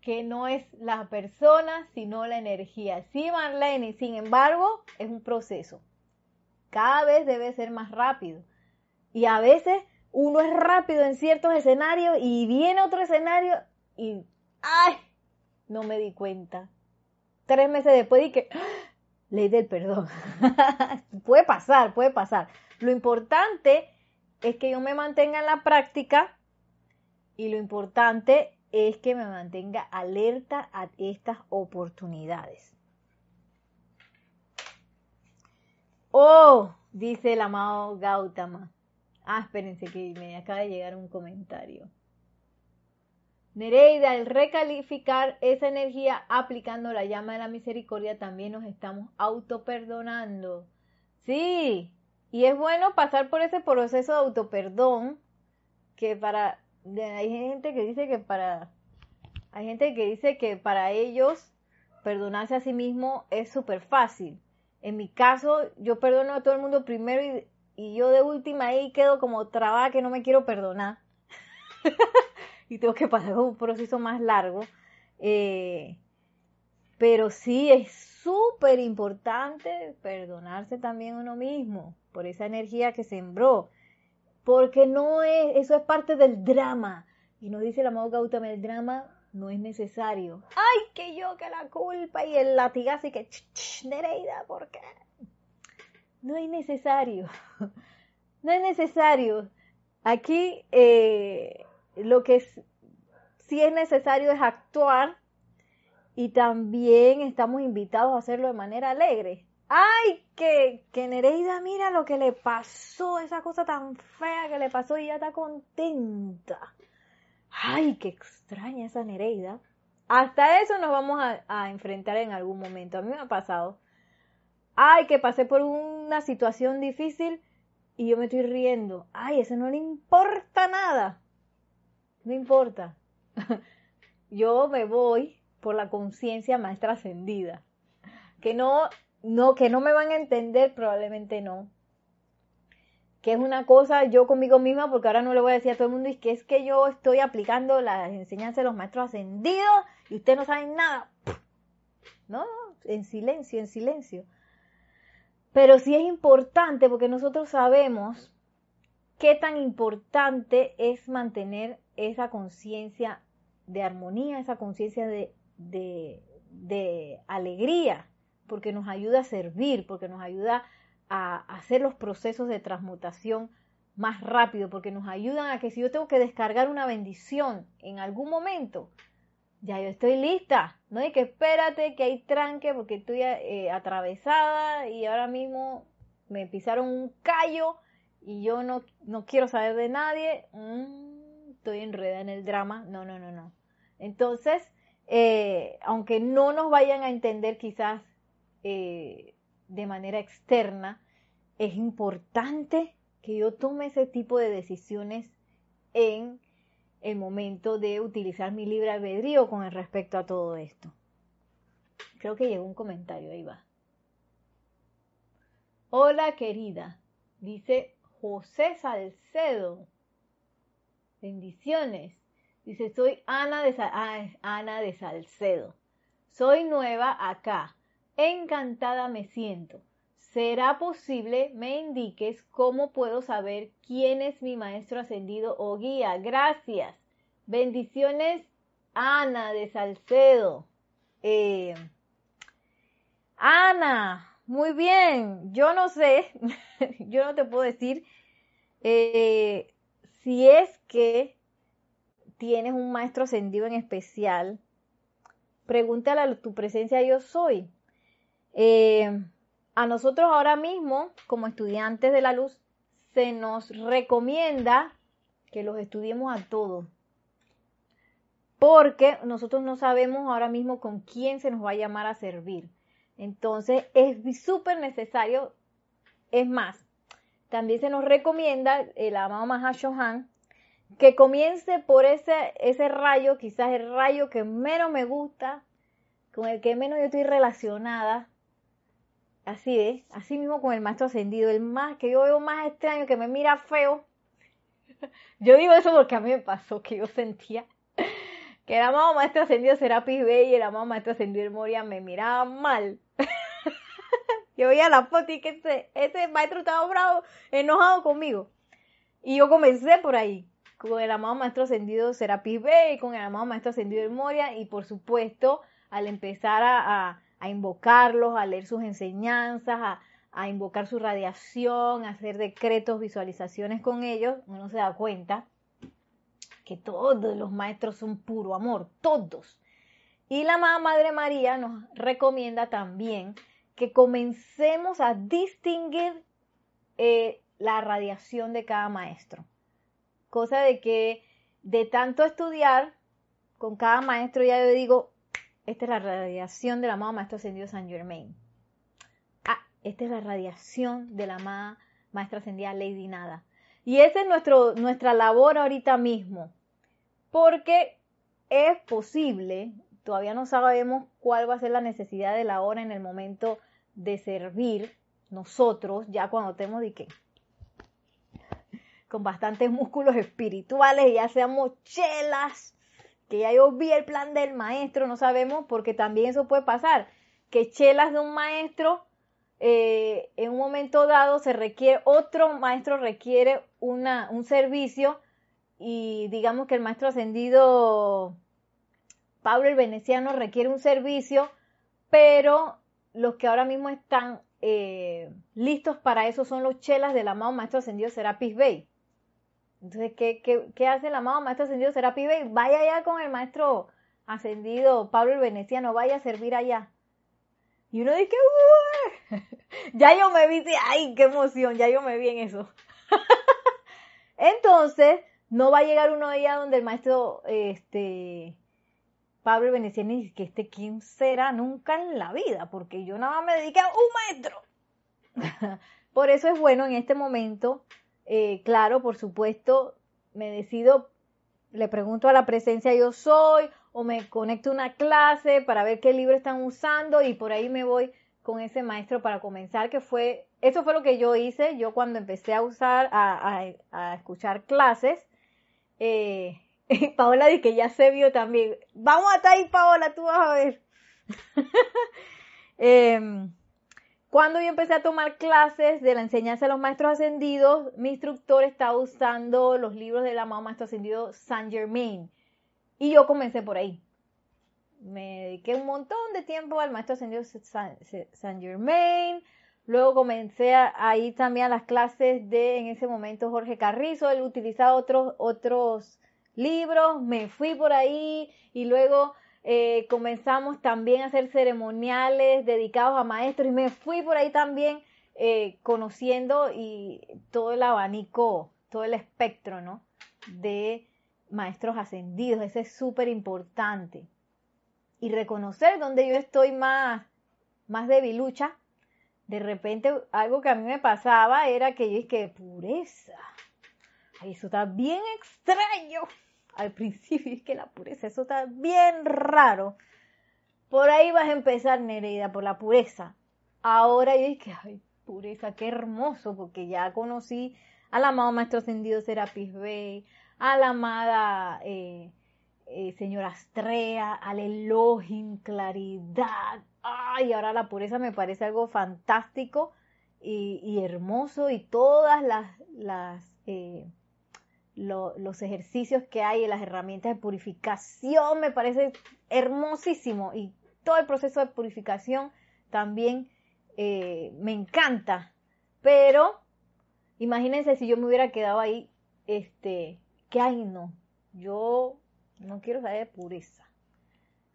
que no es la persona, sino la energía. Sí, Marlene, sin embargo, es un proceso. Cada vez debe ser más rápido. Y a veces uno es rápido en ciertos escenarios y viene otro escenario y ¡ay! No me di cuenta. Tres meses después dije. Ley del perdón. puede pasar, puede pasar. Lo importante es que yo me mantenga en la práctica y lo importante es que me mantenga alerta a estas oportunidades. Oh, dice el amado Gautama. Ah, espérense que me acaba de llegar un comentario. Nereida, al recalificar esa energía aplicando la llama de la misericordia, también nos estamos autoperdonando. Sí, y es bueno pasar por ese proceso de autoperdón, que para, hay gente que dice que para, hay gente que dice que para ellos perdonarse a sí mismo es súper fácil. En mi caso, yo perdono a todo el mundo primero y, y yo de última ahí quedo como trabada que no me quiero perdonar. y tengo que pasar un proceso más largo. Eh, pero sí es súper importante perdonarse también uno mismo por esa energía que sembró. Porque no es, eso es parte del drama. Y nos dice el amado Gautama, el drama no es necesario. Ay, que yo, que la culpa y el latigazo y que, ch, Nereida, ¿por qué? No es necesario. No es necesario. Aquí eh, lo que sí es necesario es actuar y también estamos invitados a hacerlo de manera alegre. ¡Ay! Que, que Nereida, mira lo que le pasó, esa cosa tan fea que le pasó y ella está contenta. ¡Ay, qué extraña esa Nereida! Hasta eso nos vamos a, a enfrentar en algún momento. A mí me ha pasado. ¡Ay, que pasé por una situación difícil y yo me estoy riendo! ¡Ay, eso no le importa nada! No importa. Yo me voy por la conciencia más trascendida. Que no, no, que no me van a entender, probablemente no. Que es una cosa yo conmigo misma, porque ahora no le voy a decir a todo el mundo, y que es que yo estoy aplicando las enseñanzas de los maestros ascendidos y ustedes no saben nada. No, en silencio, en silencio. Pero sí es importante porque nosotros sabemos qué tan importante es mantener esa conciencia de armonía, esa conciencia de, alegría, porque nos ayuda a servir, porque nos ayuda a hacer los procesos de transmutación más rápido, porque nos ayudan a que si yo tengo que descargar una bendición en algún momento, ya yo estoy lista, no hay que espérate que hay tranque porque estoy eh, atravesada y ahora mismo me pisaron un callo y yo no, no quiero saber de nadie. Mm, estoy enredada en el drama. No, no, no, no. Entonces, eh, aunque no nos vayan a entender quizás eh, de manera externa, es importante que yo tome ese tipo de decisiones en el momento de utilizar mi libre albedrío con respecto a todo esto. Creo que llegó un comentario, ahí va. Hola querida, dice José Salcedo. Bendiciones. Dice, soy Ana de, ah, Ana de Salcedo. Soy nueva acá. Encantada me siento. ¿Será posible me indiques cómo puedo saber quién es mi maestro ascendido o guía? Gracias. Bendiciones, Ana de Salcedo. Eh, Ana, muy bien. Yo no sé, yo no te puedo decir eh, si es que tienes un maestro ascendido en especial, pregúntale a tu presencia yo soy. Eh, a nosotros ahora mismo, como estudiantes de la luz, se nos recomienda que los estudiemos a todos. Porque nosotros no sabemos ahora mismo con quién se nos va a llamar a servir. Entonces es súper necesario, es más, también se nos recomienda el amado Mahashohan que comience por ese, ese rayo, quizás el rayo que menos me gusta, con el que menos yo estoy relacionada. Así es, así mismo con el maestro ascendido, el más que yo veo más extraño, que me mira feo. Yo digo eso porque a mí me pasó que yo sentía que el amado maestro ascendido Serapis Bey y el amado maestro ascendido Moria me miraban mal. yo veía la foto y que ese, maestro estaba bravo, enojado conmigo. Y yo comencé por ahí con el amado maestro ascendido Serapis Bey, con el amado maestro ascendido El Moria y por supuesto al empezar a, invocarlos, a leer sus enseñanzas, a, a invocar su radiación, a hacer decretos, visualizaciones con ellos, uno se da cuenta que todos los maestros son puro amor, todos. Y la Madre María nos recomienda también que comencemos a distinguir eh, la radiación de cada maestro. Cosa de que de tanto estudiar con cada maestro ya yo digo, esta es la radiación del amado maestro ascendido San Germain. Ah, esta es la radiación de la amada maestra ascendida Lady Nada. Y esa es nuestro, nuestra labor ahorita mismo. Porque es posible, todavía no sabemos cuál va a ser la necesidad de la hora en el momento de servir nosotros, ya cuando tenemos de qué con bastantes músculos espirituales, ya seamos chelas, que ya yo vi el plan del maestro, no sabemos, porque también eso puede pasar, que chelas de un maestro, eh, en un momento dado se requiere, otro maestro requiere una, un servicio y digamos que el maestro ascendido Pablo el Veneciano requiere un servicio, pero los que ahora mismo están eh, listos para eso son los chelas del amado maestro ascendido Serapis Bey. Entonces, ¿qué, qué, hace el amado maestro ascendido Serapis Bey? Vaya allá con el maestro ascendido Pablo el Veneciano, vaya a servir allá. Y uno dice, ya yo me vi, ay, qué emoción, ya yo me vi en eso. Entonces, no va a llegar uno allá donde el maestro, este, Pablo el Veneciano dice que este quién será nunca en la vida, porque yo nada más me dediqué a un maestro. Por eso es bueno en este momento eh, claro, por supuesto, me decido, le pregunto a la presencia yo soy o me conecto a una clase para ver qué libro están usando y por ahí me voy con ese maestro para comenzar, que fue, eso fue lo que yo hice, yo cuando empecé a usar, a, escuchar clases, eh, Paola dice que ya se vio también, vamos a estar ahí Paola, tú vas a ver. eh, cuando yo empecé a tomar clases de la enseñanza de los maestros ascendidos, mi instructor estaba usando los libros del amado maestro ascendido Saint Germain. Y yo comencé por ahí. Me dediqué un montón de tiempo al maestro ascendido Saint Germain. Luego comencé a, ir también a las clases de, en ese momento, Jorge Carrizo. Él utilizaba otros, otros libros. Me fui por ahí y luego eh, comenzamos también a hacer ceremoniales dedicados a maestros y me fui por ahí también eh, conociendo y todo el abanico, todo el espectro, ¿no? De maestros ascendidos, ese es súper importante. Y reconocer donde yo estoy más, más debilucha. De repente, algo que a mí me pasaba era que yo que pureza. Eso está bien extraño al principio, es que la pureza, eso está bien raro. Por ahí vas a empezar, Nereida, por la pureza. Ahora yo que ay, pureza, qué hermoso, porque ya conocí al amado Maestro Ascendido Serapis Bey, a la amada eh, eh, señora Astrea, al Elohim, claridad. Ay, ahora la pureza me parece algo fantástico y, hermoso y todas las, las eh, los ejercicios que hay y las herramientas de purificación me parece hermosísimo y todo el proceso de purificación también eh, me encanta. Pero imagínense si yo me hubiera quedado ahí, este, que ay no, yo no quiero saber de pureza.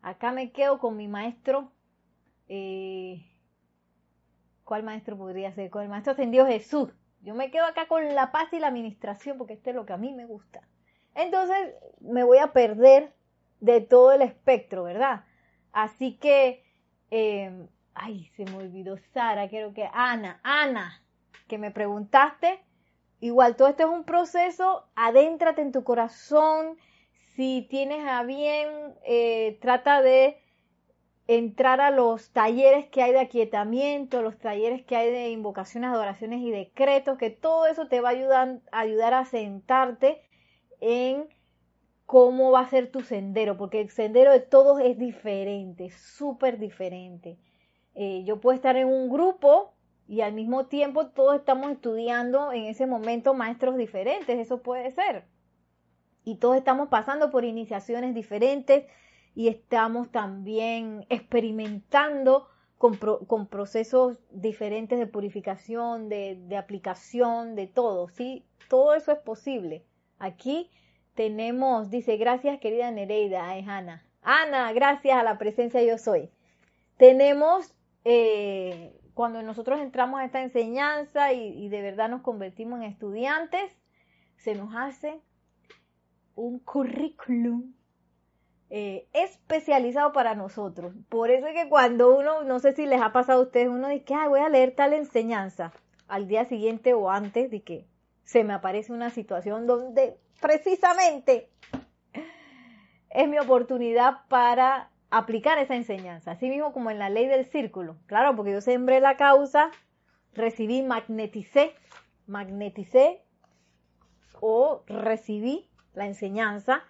Acá me quedo con mi maestro. Eh, ¿Cuál maestro podría ser? Con el maestro ascendido Jesús yo me quedo acá con la paz y la administración porque este es lo que a mí me gusta. Entonces me voy a perder de todo el espectro, ¿verdad? Así que, em, ay, se me olvidó Sara, creo que Ana, Ana, que me preguntaste igual todo esto es un proceso, adéntrate en tu corazón, si tienes a bien, eh, trata de entrar a los talleres que hay de aquietamiento, los talleres que hay de invocaciones, adoraciones y decretos, que todo eso te va a ayudar, a sentarte en cómo va a ser tu sendero, porque el sendero de todos es diferente, súper diferente. Eh, yo puedo estar en un grupo y al mismo tiempo todos estamos estudiando en ese momento maestros diferentes, eso puede ser. Y todos estamos pasando por iniciaciones diferentes, y estamos también experimentando con, con procesos diferentes de purificación, de, de, aplicación, de todo, ¿sí? Todo eso es posible. Aquí tenemos, dice, gracias querida Nereida, es Ana. Ana, gracias a la presencia yo soy. Tenemos, eh, cuando nosotros entramos a esta enseñanza y, y de verdad nos convertimos en estudiantes, se nos hace un currículum eh, especializado para nosotros. Por eso es que cuando uno, no sé si les ha pasado a ustedes, uno dice que voy a leer tal enseñanza al día siguiente o antes de que se me aparece una situación donde precisamente es mi oportunidad para aplicar esa enseñanza. Así mismo como en la ley del círculo. Claro, porque yo sembré la causa, recibí, magneticé, magneticé o recibí la enseñanza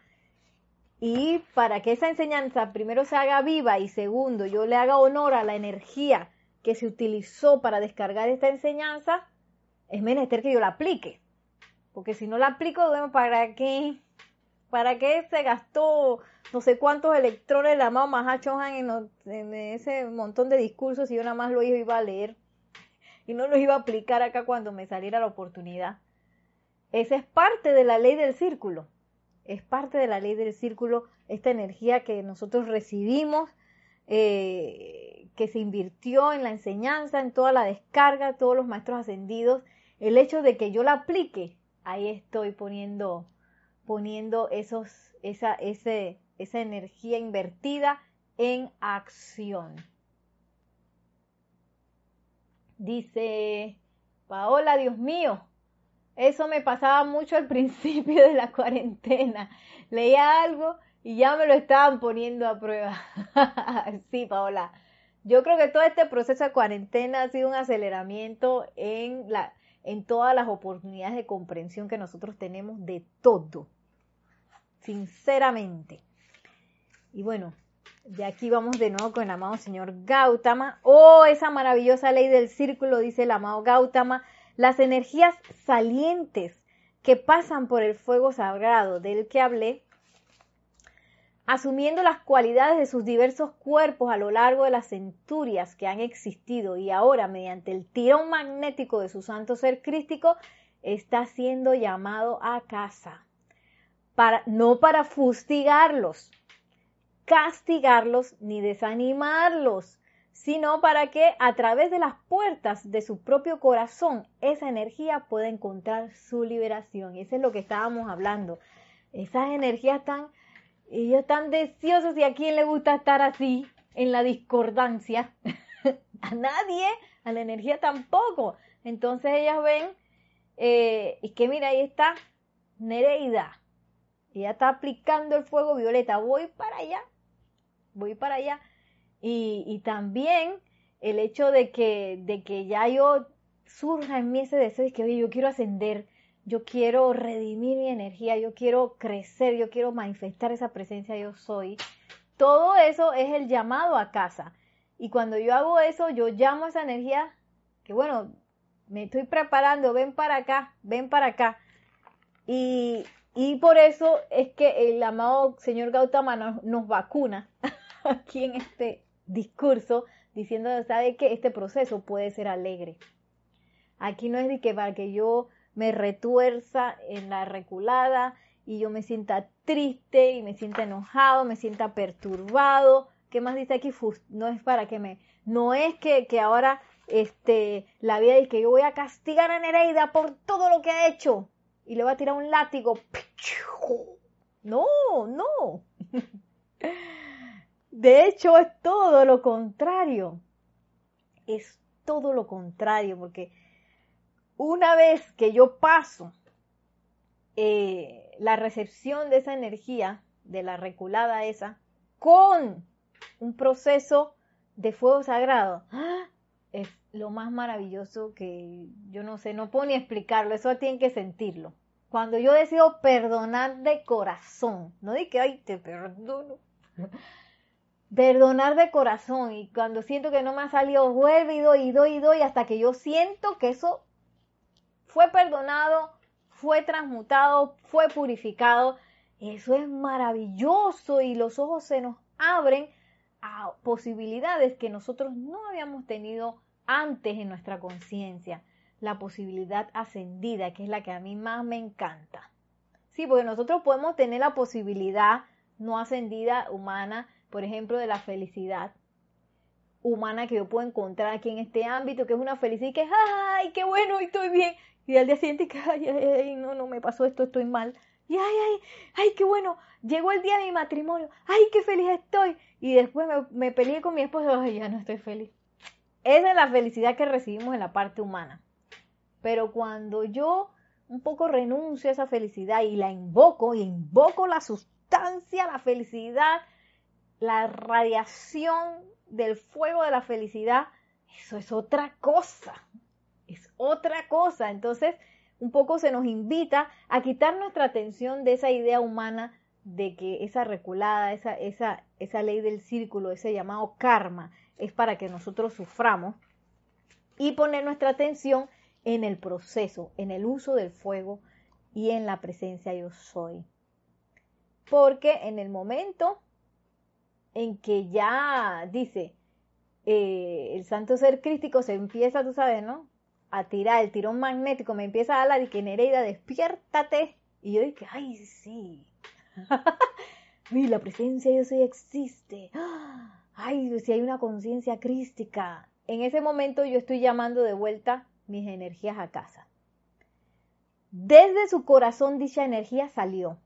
y para que esa enseñanza primero se haga viva y segundo yo le haga honor a la energía que se utilizó para descargar esta enseñanza, es menester que yo la aplique. Porque si no la aplico, ¿para qué? ¿Para qué se gastó no sé cuántos electrones la amado Mahacho en, en ese montón de discursos y yo nada más lo iba a leer y no los iba a aplicar acá cuando me saliera la oportunidad? Esa es parte de la ley del círculo es parte de la ley del círculo, esta energía que nosotros recibimos, eh, que se invirtió en la enseñanza, en toda la descarga, todos los maestros ascendidos, el hecho de que yo la aplique, ahí estoy poniendo, poniendo esos, esa, energía invertida en acción. Dice Paola, Dios mío, eso me pasaba mucho al principio de la cuarentena. Leía algo y ya me lo estaban poniendo a prueba. sí, Paola. Yo creo que todo este proceso de cuarentena ha sido un aceleramiento en, la, en todas las oportunidades de comprensión que nosotros tenemos de todo. Sinceramente. Y bueno, de aquí vamos de nuevo con el amado señor Gautama. Oh, esa maravillosa ley del círculo, dice el amado Gautama las energías salientes que pasan por el fuego sagrado del que hablé, asumiendo las cualidades de sus diversos cuerpos a lo largo de las centurias que han existido y ahora mediante el tirón magnético de su santo ser crístico, está siendo llamado a casa. Para, no para fustigarlos, castigarlos ni desanimarlos, sino para que a través de las puertas de su propio corazón esa energía pueda encontrar su liberación. Y eso es lo que estábamos hablando. Esas energías tan, ellos tan deseosos y a quién le gusta estar así, en la discordancia. a nadie, a la energía tampoco. Entonces ellas ven, eh, y que mira, ahí está Nereida. Ella está aplicando el fuego violeta. Voy para allá, voy para allá y, también el hecho de que, de que ya yo surja en mí ese deseo de que, oye, yo quiero ascender, yo quiero redimir mi energía, yo quiero crecer, yo quiero manifestar esa presencia yo soy. Todo eso es el llamado a casa. Y cuando yo hago eso, yo llamo esa energía que, bueno, me estoy preparando, ven para acá, ven para acá. Y, y por eso es que el amado señor Gautama nos, nos vacuna aquí en este discurso diciendo, ¿sabe que este proceso puede ser alegre? Aquí no es de que para que yo me retuerza en la reculada y yo me sienta triste y me sienta enojado, me sienta perturbado. ¿Qué más dice aquí? No es para que me... No es que, que ahora este, la vida es que yo voy a castigar a Nereida por todo lo que ha hecho y le voy a tirar un látigo. No, no. De hecho, es todo lo contrario. Es todo lo contrario, porque Una vez que yo paso eh, la recepción de esa energía, de la reculada esa, con un proceso de fuego sagrado, ¡ah! es lo más maravilloso que yo no sé, no puedo ni explicarlo, eso tienen que sentirlo. Cuando yo decido perdonar de corazón, no de que, ay, te perdono. Perdonar de corazón y cuando siento que no me ha salido, vuelvo y doy y doy y doy hasta que yo siento que eso fue perdonado, fue transmutado, fue purificado. Eso es maravilloso y los ojos se nos abren a posibilidades que nosotros no habíamos tenido antes en nuestra conciencia. La posibilidad ascendida, que es la que a mí más me encanta. Sí, porque nosotros podemos tener la posibilidad no ascendida humana, por ejemplo, de la felicidad humana que yo puedo encontrar aquí en este ámbito, que es una felicidad que, ay, qué bueno, estoy bien. Y al día siguiente que, ay, ay, ay, no, no me pasó esto, estoy mal. Y ay, ay, ay, qué bueno, llegó el día de mi matrimonio, ay, qué feliz estoy. Y después me, me peleé con mi esposo, ay, ya no estoy feliz. Esa es la felicidad que recibimos en la parte humana. Pero cuando yo un poco renuncio a esa felicidad y la invoco, y invoco la sustancia, la felicidad, la radiación del fuego de la felicidad, eso es otra cosa. Es otra cosa. Entonces, un poco se nos invita a quitar nuestra atención de esa idea humana de que esa reculada, esa, esa, esa ley del círculo, ese llamado karma, es para que nosotros suframos y poner nuestra atención en el proceso, en el uso del fuego y en la presencia yo soy. Porque en el momento en que ya dice eh, el santo ser crítico se empieza, tú sabes, ¿no? A tirar el tirón magnético, me empieza a la de que Nereida, despiértate. Y yo dije, ay, sí. Mira, la presencia yo soy existe. ay, si hay una conciencia crística. En ese momento yo estoy llamando de vuelta mis energías a casa. Desde su corazón dicha energía salió.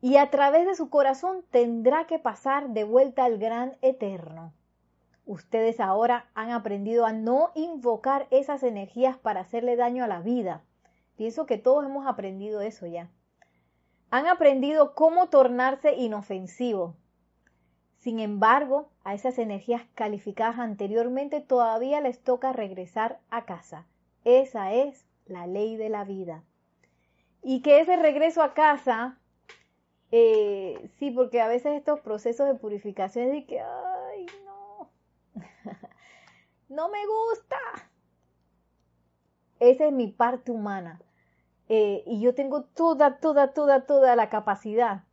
Y a través de su corazón tendrá que pasar de vuelta al gran eterno. Ustedes ahora han aprendido a no invocar esas energías para hacerle daño a la vida. Pienso que todos hemos aprendido eso ya. Han aprendido cómo tornarse inofensivos, sin embargo, a esas energías calificadas anteriormente todavía les toca regresar a casa. Esa es la ley de la vida. Y que ese regreso a casa, eh, sí, porque a veces estos procesos de purificación es de que, ay, no, no me gusta. Esa es mi parte humana. Eh, y yo tengo toda, toda, toda, toda la capacidad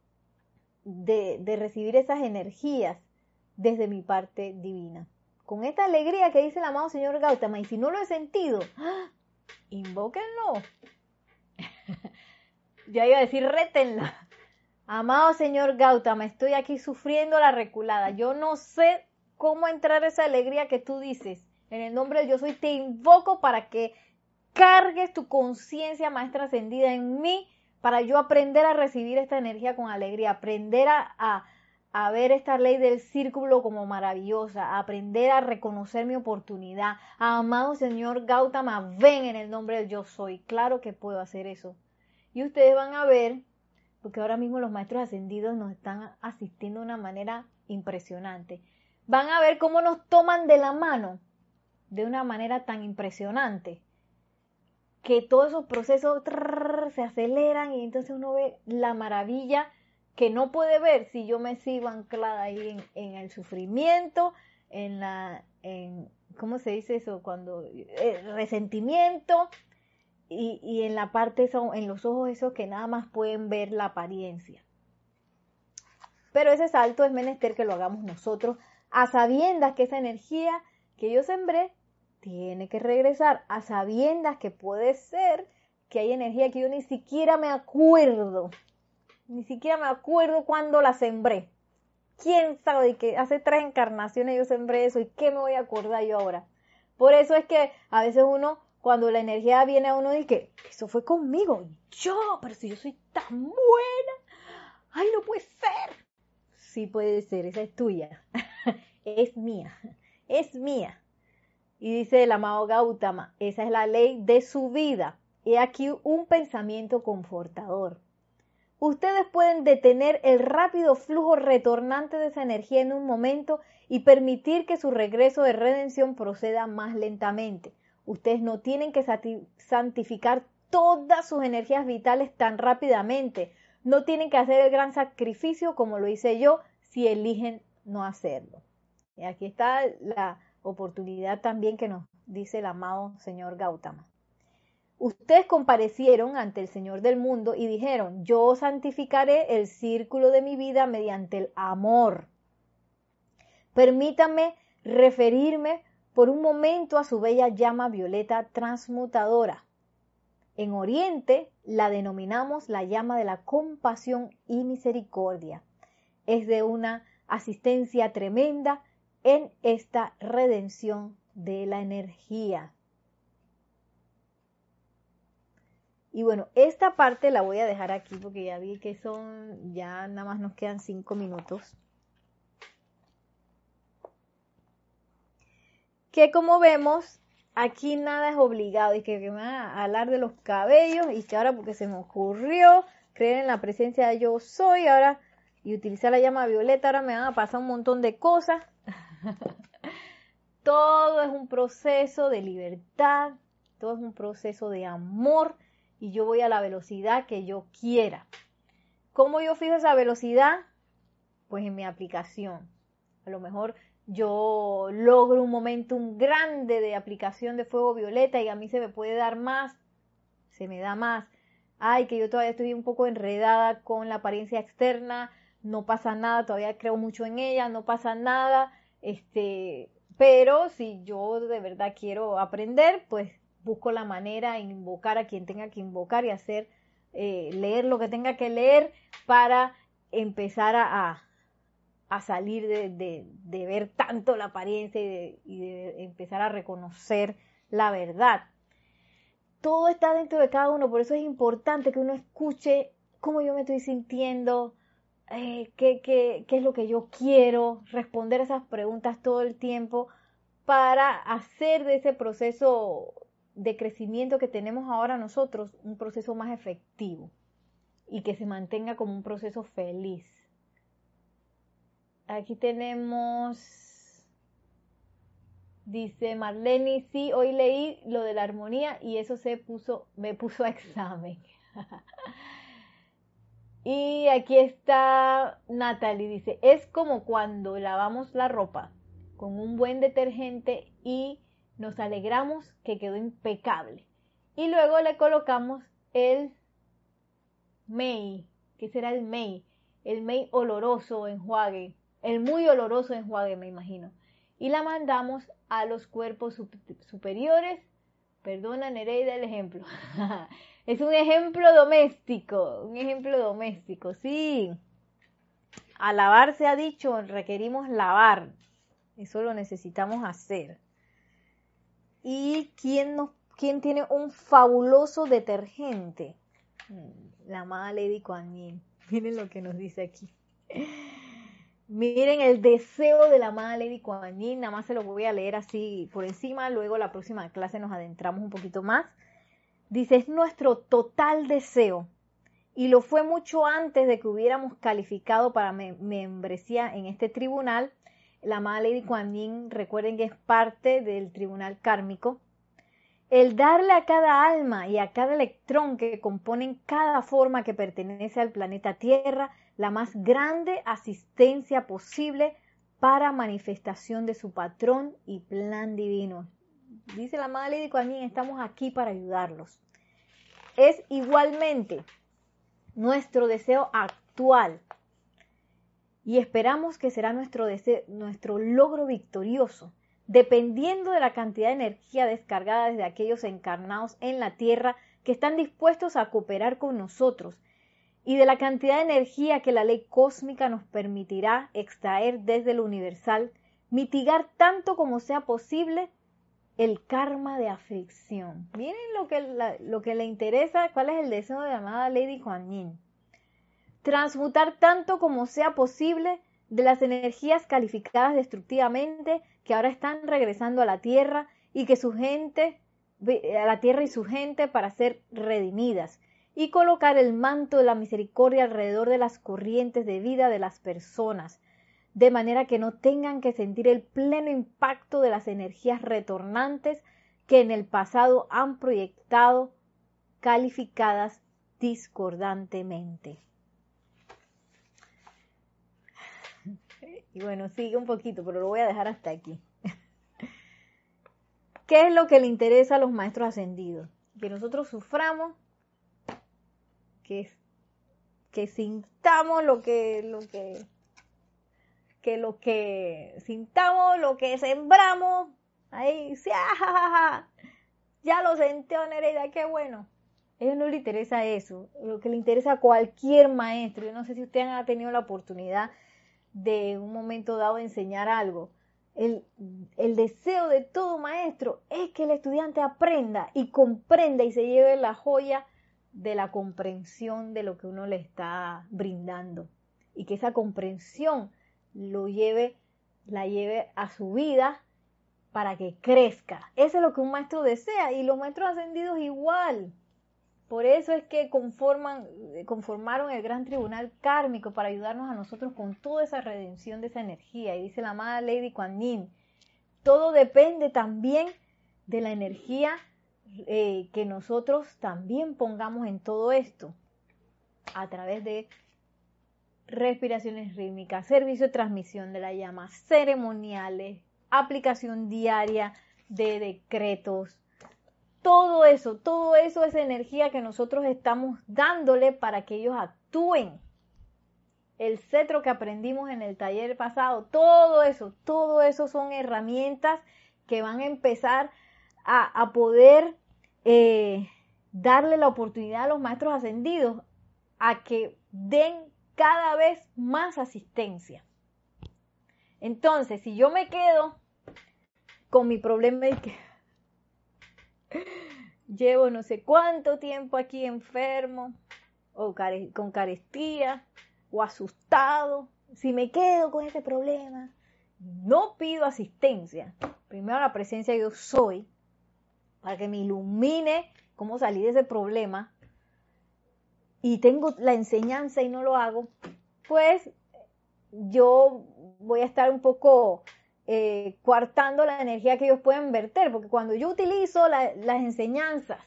de, recibir esas energías desde mi parte divina. Con esta alegría que dice el amado señor Gautama, y si no lo he sentido, ¡ah! invóquenlo. ya iba a decir, rétenla. Amado señor Gautama, estoy aquí sufriendo la reculada. Yo no sé cómo entrar esa alegría que tú dices. En el nombre de Dios hoy te invoco para que cargues tu conciencia más trascendida en mí para yo aprender a recibir esta energía con alegría, aprender a, a, ver esta ley del círculo como maravillosa, aprender a reconocer mi oportunidad. Amado Señor Gautama, ven en el nombre de yo soy. Claro que puedo hacer eso. Y ustedes van a ver, porque ahora mismo los maestros ascendidos nos están asistiendo de una manera impresionante. Van a ver cómo nos toman de la mano de una manera tan impresionante que todos esos procesos se aceleran y entonces uno ve la maravilla que no puede ver si yo me sigo anclada ahí en, el sufrimiento, en la, en, ¿cómo se dice eso? Cuando, eh, resentimiento y, en la parte, son, en los ojos esos que nada más pueden ver la apariencia. Pero ese salto es menester que lo hagamos nosotros a sabiendas que esa energía que yo sembré tiene que regresar a sabiendas que puede ser que hay energía que yo ni siquiera me acuerdo. Ni siquiera me acuerdo cuando la sembré. ¿Quién sabe que hace tres encarnaciones yo sembré eso y qué me voy a acordar yo ahora? Por eso es que a veces uno, cuando la energía viene a uno, dice que eso fue conmigo. Yo, pero si yo soy tan buena. Ay, no puede ser. Sí puede ser, esa es tuya. es mía. Es mía Y dice el amado Gautama, esa es la ley de su vida. He aquí un pensamiento confortador. Ustedes pueden detener el rápido flujo retornante de esa energía en un momento y permitir que su regreso de redención proceda más lentamente. Ustedes no tienen que santificar todas sus energías vitales tan rápidamente. No tienen que hacer el gran sacrificio como lo hice yo si eligen no hacerlo. Y aquí está la oportunidad también que nos dice el amado señor Gautama. Ustedes comparecieron ante el Señor del mundo y dijeron, yo santificaré el círculo de mi vida mediante el amor. Permítanme referirme por un momento a su bella llama violeta transmutadora. En Oriente la denominamos la llama de la compasión y misericordia. Es de una asistencia tremenda en esta redención de la energía. Y bueno, esta parte la voy a dejar aquí porque ya vi que son, ya nada más nos quedan cinco minutos. Que como vemos, aquí nada es obligado. Y que, me van a hablar de los cabellos y que ahora porque se me ocurrió creer en la presencia de yo soy ahora y utilizar la llama violeta, ahora me van a pasar un montón de cosas. todo es un proceso de libertad, todo es un proceso de amor y yo voy a la velocidad que yo quiera. ¿Cómo yo fijo esa velocidad? Pues en mi aplicación. A lo mejor yo logro un momentum grande de aplicación de fuego violeta y a mí se me puede dar más, se me da más. Ay, que yo todavía estoy un poco enredada con la apariencia externa, no pasa nada, todavía creo mucho en ella, no pasa nada, este, pero si yo de verdad quiero aprender, pues busco la manera de invocar a quien tenga que invocar y hacer, eh, leer lo que tenga que leer para empezar a, a salir de, ver tanto la apariencia y, de empezar a reconocer la verdad. Todo está dentro de cada uno, por eso es importante que uno escuche cómo yo me estoy sintiendo, eh, qué, qué es lo que yo quiero, responder esas preguntas todo el tiempo para hacer de ese proceso de crecimiento que tenemos ahora nosotros un proceso más efectivo y que se mantenga como un proceso feliz. Aquí tenemos, dice Marlene, sí, hoy leí lo de la armonía y eso se puso, me puso a examen. y aquí está Natalie, dice, es como cuando lavamos la ropa con un buen detergente y nos alegramos que quedó impecable. Y luego le colocamos el mei, que será el mei, el mei oloroso enjuague, el muy oloroso enjuague me imagino. Y la mandamos a los cuerpos superiores. Perdona Nereida el ejemplo. es un ejemplo doméstico, un ejemplo doméstico, sí. A lavar se ha dicho, requerimos lavar. Eso lo necesitamos hacer. ¿Y quién, quién tiene un fabuloso detergente? Mm, la amada Lady Kuan Miren lo que nos dice aquí. Miren el deseo de la amada Lady Kuan Nada más se lo voy a leer así por encima. Luego la próxima clase nos adentramos un poquito más. Dice, es nuestro total deseo. Y lo fue mucho antes de que hubiéramos calificado para membresía en este tribunal la amada Lady Kuan recuerden que es parte del tribunal kármico, el darle a cada alma y a cada electrón que componen cada forma que pertenece al planeta Tierra la más grande asistencia posible para manifestación de su patrón y plan divino. Dice la amada Lady Kuan estamos aquí para ayudarlos. Es igualmente nuestro deseo actual y esperamos que será nuestro, nuestro logro victorioso, dependiendo de la cantidad de energía descargada desde aquellos encarnados en la Tierra que están dispuestos a cooperar con nosotros y de la cantidad de energía que la ley cósmica nos permitirá extraer desde lo universal, mitigar tanto como sea posible el karma de aflicción. Miren lo que, lo que le interesa, cuál es el deseo de la amada Lady Kuan Yin transmutar tanto como sea posible de las energías calificadas destructivamente que ahora están regresando a la Tierra y que su gente, a la tierra y su gente para ser redimidas, y colocar el manto de la misericordia alrededor de las corrientes de vida de las personas, de manera que no tengan que sentir el pleno impacto de las energías retornantes que en el pasado han proyectado calificadas discordantemente. Y bueno, sigue un poquito, pero lo voy a dejar hasta aquí. ¿Qué es lo que le interesa a los maestros ascendidos? Que nosotros suframos, que, que sintamos lo que, lo que, que lo que sintamos, lo que sembramos, ahí, sí, ya lo sentió Nereida, qué bueno. A ellos no les interesa eso, lo que le interesa a cualquier maestro. Yo no sé si ustedes han tenido la oportunidad de un momento dado enseñar algo. El, el, deseo de todo maestro es que el estudiante aprenda y comprenda y se lleve la joya de la comprensión de lo que uno le está brindando y que esa comprensión lo lleve, la lleve a su vida para que crezca. Eso es lo que un maestro desea y los maestros ascendidos igual. Por eso es que conforman, conformaron el gran tribunal kármico para ayudarnos a nosotros con toda esa redención de esa energía. Y dice la amada Lady Kuan Yin, todo depende también de la energía eh, que nosotros también pongamos en todo esto a través de respiraciones rítmicas, servicio de transmisión de la llama, ceremoniales, aplicación diaria de decretos, todo eso, todo eso es energía que nosotros estamos dándole para que ellos actúen. El cetro que aprendimos en el taller pasado, todo eso, todo eso son herramientas que van a empezar a, poder eh, darle la oportunidad a los maestros ascendidos a que den cada vez más asistencia. Entonces, si yo me quedo con mi problema de que llevo no sé cuánto tiempo aquí enfermo o con carestía o asustado, si me quedo con ese problema, no pido asistencia. Primero la presencia yo soy para que me ilumine cómo salir de ese problema. Y tengo la enseñanza y no lo hago, pues yo voy a estar un poco eh, coartando la energía que ellos pueden verter, porque cuando yo utilizo las enseñanzas,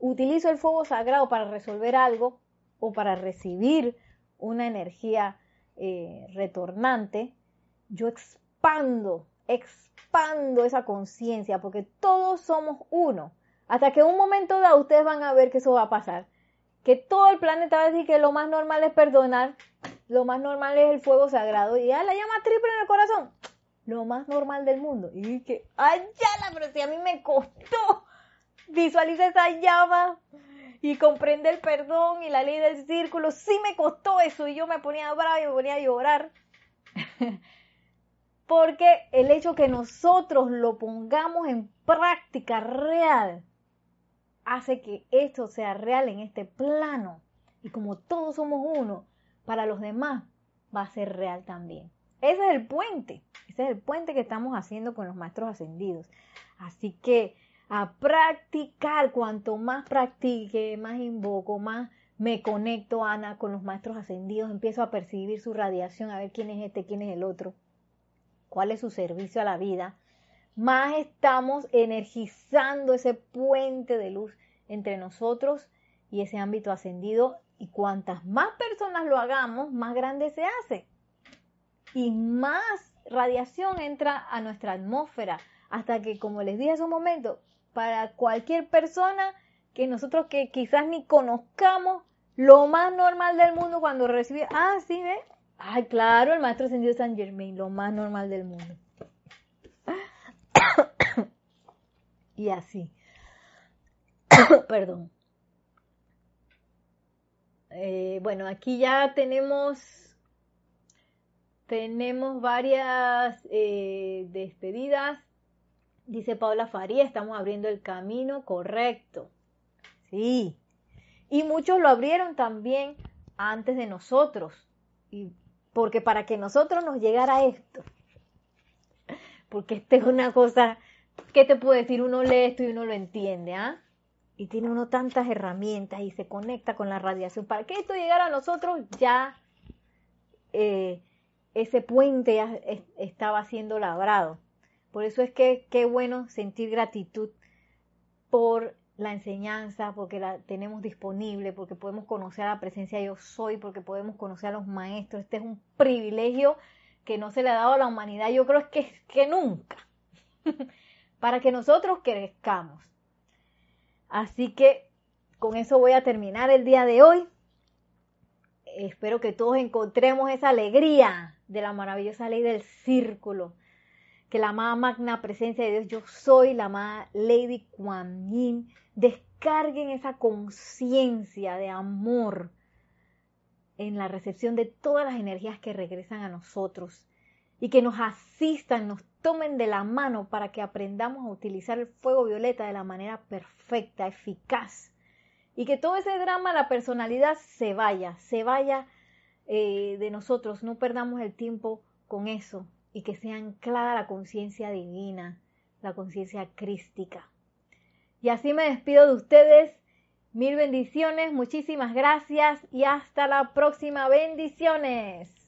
utilizo el fuego sagrado para resolver algo o para recibir una energía eh, retornante, yo expando, expando esa conciencia, porque todos somos uno. Hasta que un momento dado ustedes van a ver que eso va a pasar. Que todo el planeta va a decir que lo más normal es perdonar, lo más normal es el fuego sagrado y ya la llama triple en el corazón lo más normal del mundo. Y que, ay, ya pero si a mí me costó visualizar esa llama y comprender el perdón y la ley del círculo, sí me costó eso y yo me ponía brava y me ponía a llorar. Porque el hecho que nosotros lo pongamos en práctica real hace que esto sea real en este plano. Y como todos somos uno, para los demás va a ser real también. Ese es el puente, ese es el puente que estamos haciendo con los maestros ascendidos. Así que a practicar, cuanto más practique, más invoco, más me conecto, Ana, con los maestros ascendidos, empiezo a percibir su radiación, a ver quién es este, quién es el otro, cuál es su servicio a la vida, más estamos energizando ese puente de luz entre nosotros y ese ámbito ascendido. Y cuantas más personas lo hagamos, más grande se hace. Y más radiación entra a nuestra atmósfera, hasta que, como les dije hace un momento, para cualquier persona que nosotros que quizás ni conozcamos, lo más normal del mundo cuando recibe, ah, sí, ve, ay, claro, el maestro ascendido San Germain, lo más normal del mundo. y así. Perdón. Eh, bueno, aquí ya tenemos tenemos varias eh, despedidas. Dice Paula Faría, estamos abriendo el camino correcto. Sí. Y muchos lo abrieron también antes de nosotros. Porque para que nosotros nos llegara esto, porque esta es una cosa ¿qué te puedo decir? Uno lee esto y uno lo entiende, ¿ah? Y tiene uno tantas herramientas y se conecta con la radiación. Para que esto llegara a nosotros, ya eh, ese puente estaba siendo labrado. Por eso es que qué bueno sentir gratitud por la enseñanza, porque la tenemos disponible, porque podemos conocer a la presencia yo soy, porque podemos conocer a los maestros. Este es un privilegio que no se le ha dado a la humanidad, yo creo que, que nunca, para que nosotros crezcamos. Así que con eso voy a terminar el día de hoy. Espero que todos encontremos esa alegría de la maravillosa ley del círculo. Que la amada magna presencia de Dios, yo soy la amada Lady Kuan Yin, descarguen esa conciencia de amor en la recepción de todas las energías que regresan a nosotros y que nos asistan, nos tomen de la mano para que aprendamos a utilizar el fuego violeta de la manera perfecta, eficaz. Y que todo ese drama, la personalidad, se vaya, se vaya eh, de nosotros, no perdamos el tiempo con eso y que sea anclada la conciencia divina, la conciencia crística. Y así me despido de ustedes. Mil bendiciones, muchísimas gracias y hasta la próxima. Bendiciones.